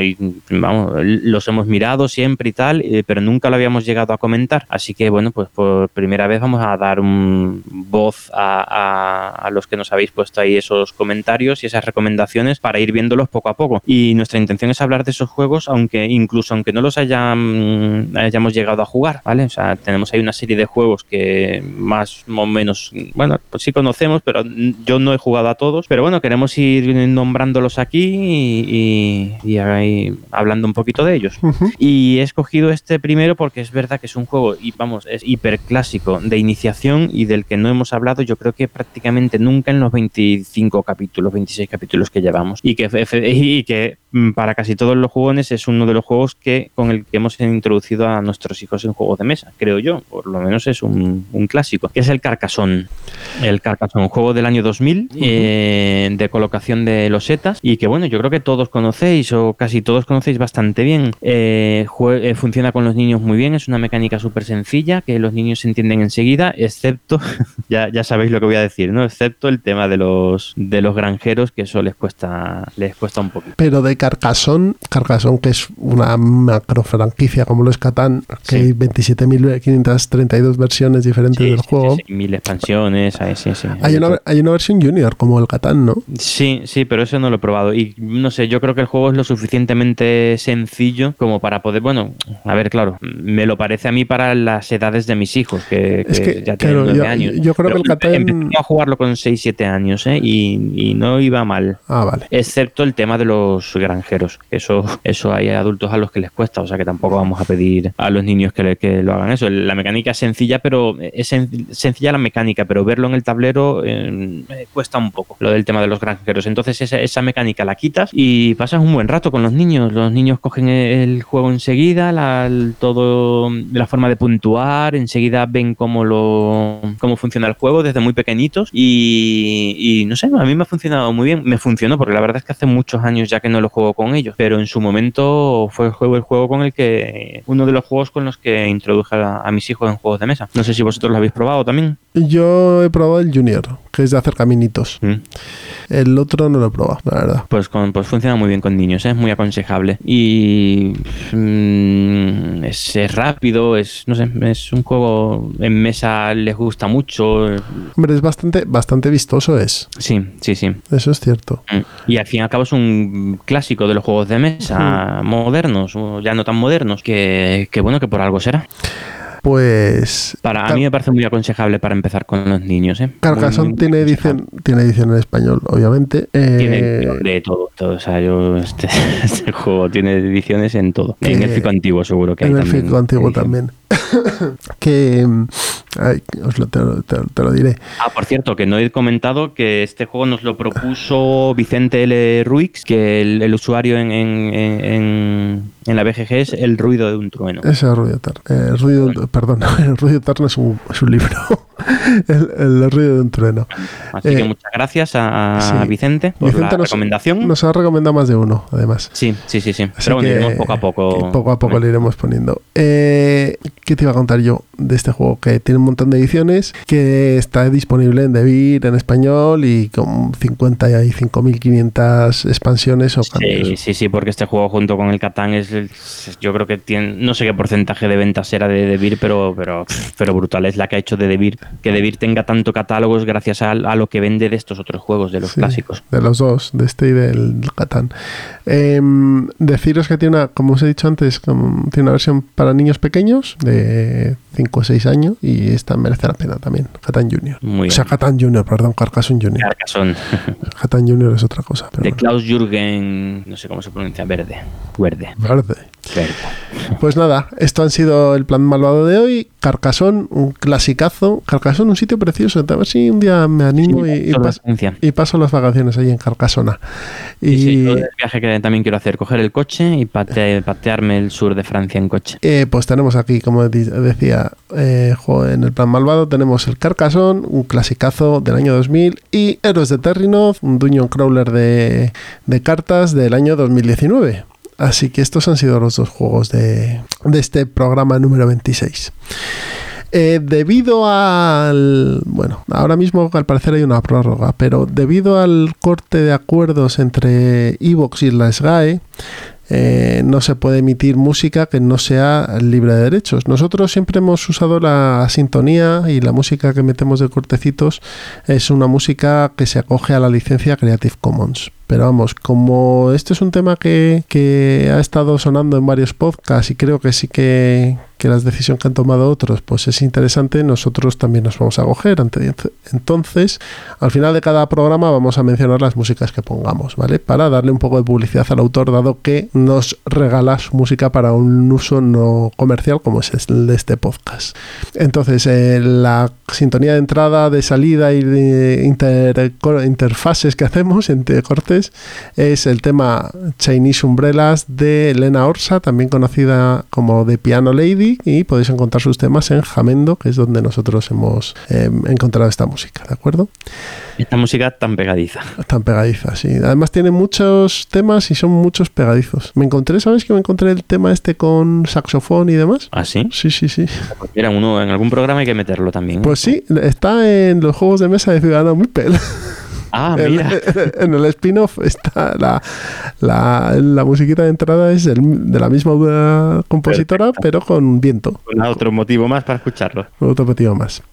vamos, los hemos mirado siempre y tal, eh, pero nunca lo habíamos llegado a comentar, así que bueno, pues por primera vez vamos a dar un voz a, a- a los que nos habéis puesto ahí esos comentarios y esas recomendaciones para ir viéndolos poco a poco. Y nuestra intención es hablar de esos juegos, aunque incluso aunque no los hayan, hayamos llegado a jugar, ¿vale? O sea, tenemos ahí una serie de juegos que más o menos, bueno, pues sí conocemos, pero yo no he jugado a todos. Pero bueno, queremos ir nombrándolos aquí y, y- y ahí hablando un poquito de ellos. Y he escogido este primero porque es verdad que es un juego, y vamos, es hiperclásico de iniciación y del que no hemos hablado yo creo que prácticamente nunca en los 25 capítulos, 26 capítulos que llevamos. Y que, y que mm, para casi todos los jugones es uno de los juegos que con el que hemos introducido a nuestros hijos en juegos de mesa, creo yo. Por lo menos es un, un clásico. Que es el Carcassonne. El Carcassonne, juego del año 2000 eh, de colocación de losetas y que bueno, yo creo que todos conocéis o casi todos conocéis bastante bien. Eh, eh, funciona con los niños muy bien, es una mecánica súper sencilla que los niños entienden enseguida, excepto, ya, ya sabéis lo que voy a decir, ¿no? Excepto el tema de los, de los granjeros, que eso les cuesta, les cuesta un poquito. Pero de Carcassonne, Carcassonne que es una macro franquicia como lo es Catán, que Sí. hay 27.532 versiones diferentes Sí, del sí, juego. mil expansiones, ahí sí, sí. Hay una, hay una versión junior como el Catán, ¿no? Sí, sí, pero eso no lo he probado. Y no sé, yo creo que el juego es lo suficientemente sencillo como para poder. Bueno, a ver, claro, me lo parece a mí para las edades de mis hijos, que, Es que que, ya tienen claro, nueve yo- años. yo creo que el Catán- Empecé a jugarlo con 6, 7 años, ¿eh? Y, y no iba mal. Ah, vale. Excepto el tema de los granjeros, eso, eso hay adultos a los que les cuesta, o sea que tampoco vamos a pedir a los niños que, le- que lo hagan eso. La mecánica es sencilla, pero es sen- sencilla la mecánica, pero verlo en el tablero eh, cuesta un poco, lo del tema de los granjeros. Entonces esa, esa mecánica la quitas y pasas un buen rato con los niños. Los niños cogen el juego enseguida, la, el- todo la forma de puntuar, enseguida ven cómo lo cómo funciona el juego desde muy pequeñitos y, y no sé, a mí me ha funcionado muy bien. Me funcionó porque la verdad es que hace muchos años ya que no lo juego con ellos, pero en su momento fue el juego, el juego con el que, uno de los juegos con los que introduje a, a mis hijos en juegos de mesa. No sé si vosotros lo habéis probado también. Yo he probado el Junior, que es de hacer caminitos. Mm. El otro no lo he probado, la verdad. Pues, con, pues funciona muy bien con niños, ¿eh? es muy aconsejable. Y mm, es, es rápido, es no sé, es un juego en mesa les gusta mucho. Hombre, es bastante, bastante vistoso es. Sí, sí, sí. Eso es cierto. Mm. Y al fin y al cabo es un clásico de los juegos de mesa modernos, o ya no tan modernos, que, que bueno, que por algo será. Pues. Para, a mí me parece muy aconsejable para empezar con los niños. ¿eh? Carcassonne muy tiene edición, tiene edición en español, obviamente. Tiene Eh, de todo, todo. O sea, yo, este, este juego tiene ediciones en todo. En Eh, el Fico antiguo, seguro que hay en el también. Fico antiguo edición. también. que. ay, os lo, te, lo- te lo- te lo diré. Ah, por cierto, que no he comentado que este juego nos lo propuso Vicente L. Ruix, que el, el usuario en, en, en, en la BGG es el ruido de un trueno. Ese es ruido eterno. Eh, el ruido, perdón, el ruido eterno es un, es un libro. el, el ruido de un trueno. Así eh, que muchas gracias a sí. Vicente por Vicente la nos- recomendación. Nos ha recomendado más de uno, además. Sí, sí, sí, sí. Así Pero bueno, que- iremos poco a poco. poco a poco le iremos poniendo. Eh, ¿Qué te iba a contar yo de este juego? Que tiene un montón de ediciones, que está disponible en Devir en español y con 55.500 expansiones o cambios. Sí, sí, sí, porque este juego junto con el Catán es, el- yo creo que tiene, no sé qué porcentaje de ventas era de Devir, pero, pero, pero brutal es la que ha hecho de Devir, que Devir tenga tanto catálogos gracias a, a lo que vende de estos otros juegos, de los Sí, clásicos. De los dos, de este y del Catán. Em, deciros que tiene una, como os he dicho antes, como- tiene una versión para niños pequeños de 5 o 6 años y esta merece la pena también. Catán Junior. Muy o sea. Catán Junior, perdón, Carcassonne Junior. Carcassonne, Catán Junior es otra cosa. Pero de bueno. Klaus Jürgen, no sé cómo se pronuncia, verde, verde, Verde. Pues nada, esto han sido el plan malvado de hoy. Carcassonne, un clasicazo. Carcassonne, un sitio precioso. A ver si un día me animo y, y Solo pas- Francia. y paso las vacaciones ahí en Carcassona. Y Y sí, todo el viaje que también quiero hacer, coger el coche y pate- patearme el sur de Francia en coche. eh, pues tenemos aquí, como decía, eh, en el plan malvado, tenemos el Carcassonne, un clasicazo del año 2000, y Héroes de Terrinoth, un dungeon crawler de, de cartas del año 2019. Así que estos han sido los dos juegos de, este programa número 26. Eh, debido al. Bueno, ahora mismo al parecer hay una prórroga, pero debido al corte de acuerdos entre Evox y la SGAE, eh, no se puede emitir música que no sea libre de derechos. Nosotros siempre hemos usado la sintonía y la música que metemos de cortecitos es una música que se acoge a la licencia Creative Commons. Pero vamos, como este es un tema que, que ha estado sonando en varios podcasts y creo que sí que, que la decisión que han tomado otros pues es interesante, nosotros también nos vamos a acoger. Ante- Entonces, al final de cada programa vamos a mencionar las músicas que pongamos, ¿vale? Para darle un poco de publicidad al autor, dado que nos regala su música para un uso no comercial como es el de este podcast. Entonces, eh, la sintonía de entrada, de salida y de inter- interfaces que hacemos entre cortes es el tema Chinese Umbrellas de Elena Orsa, también conocida como The Piano Lady, y podéis encontrar sus temas en Jamendo, que es donde nosotros hemos eh, encontrado esta música, ¿de acuerdo? Esta música tan pegadiza. Tan pegadiza, sí. Además tiene muchos temas y son muchos pegadizos. Me encontré, ¿sabes que me encontré el tema este con saxofón y demás? ¿Ah, sí? Sí, sí, sí. Pues mira, uno, en algún programa hay que meterlo también. ¿eh? Pues sí, está en los juegos de mesa de Ciudadano Mipel. Ah, mira. en el spin-off está la, la, la musiquita de entrada es el- de la misma compositora, pero con viento. Otro motivo más para escucharlo. Otro motivo más.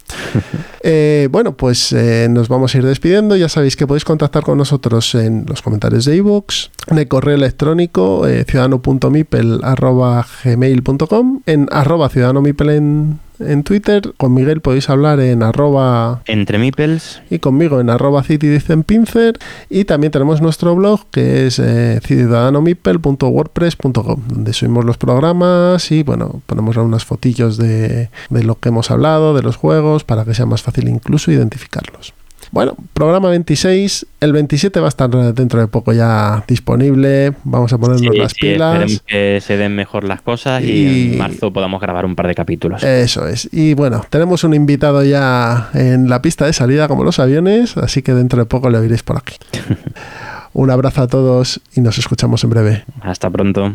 Eh, bueno, pues eh, nos vamos a ir despidiendo. Ya sabéis que podéis contactar con nosotros en los comentarios de iVoox, en el correo electrónico eh, ciudadano.mipel.gmail.com, en arroba ciudadanomipel en, en Twitter. Con Miguel podéis hablar en arroba Entre Mipels, y conmigo en arroba city dicen pincer y también tenemos nuestro blog que es eh, ciudadanomipel.wordpress.com donde subimos los programas y bueno ponemos unas fotillos de, de lo que hemos hablado de los juegos para que sea más fácil incluso identificarlos bueno, programa 26, el 27 va a estar dentro de poco ya disponible, vamos a ponernos sí, las sí, pilas. esperemos que se den mejor las cosas y, Y- en marzo podamos grabar un par de capítulos. Eso es. Y bueno, tenemos un invitado ya en la pista de salida, como los aviones, así que dentro de poco le oiréis por aquí. Un abrazo a todos y nos escuchamos en breve. Hasta pronto.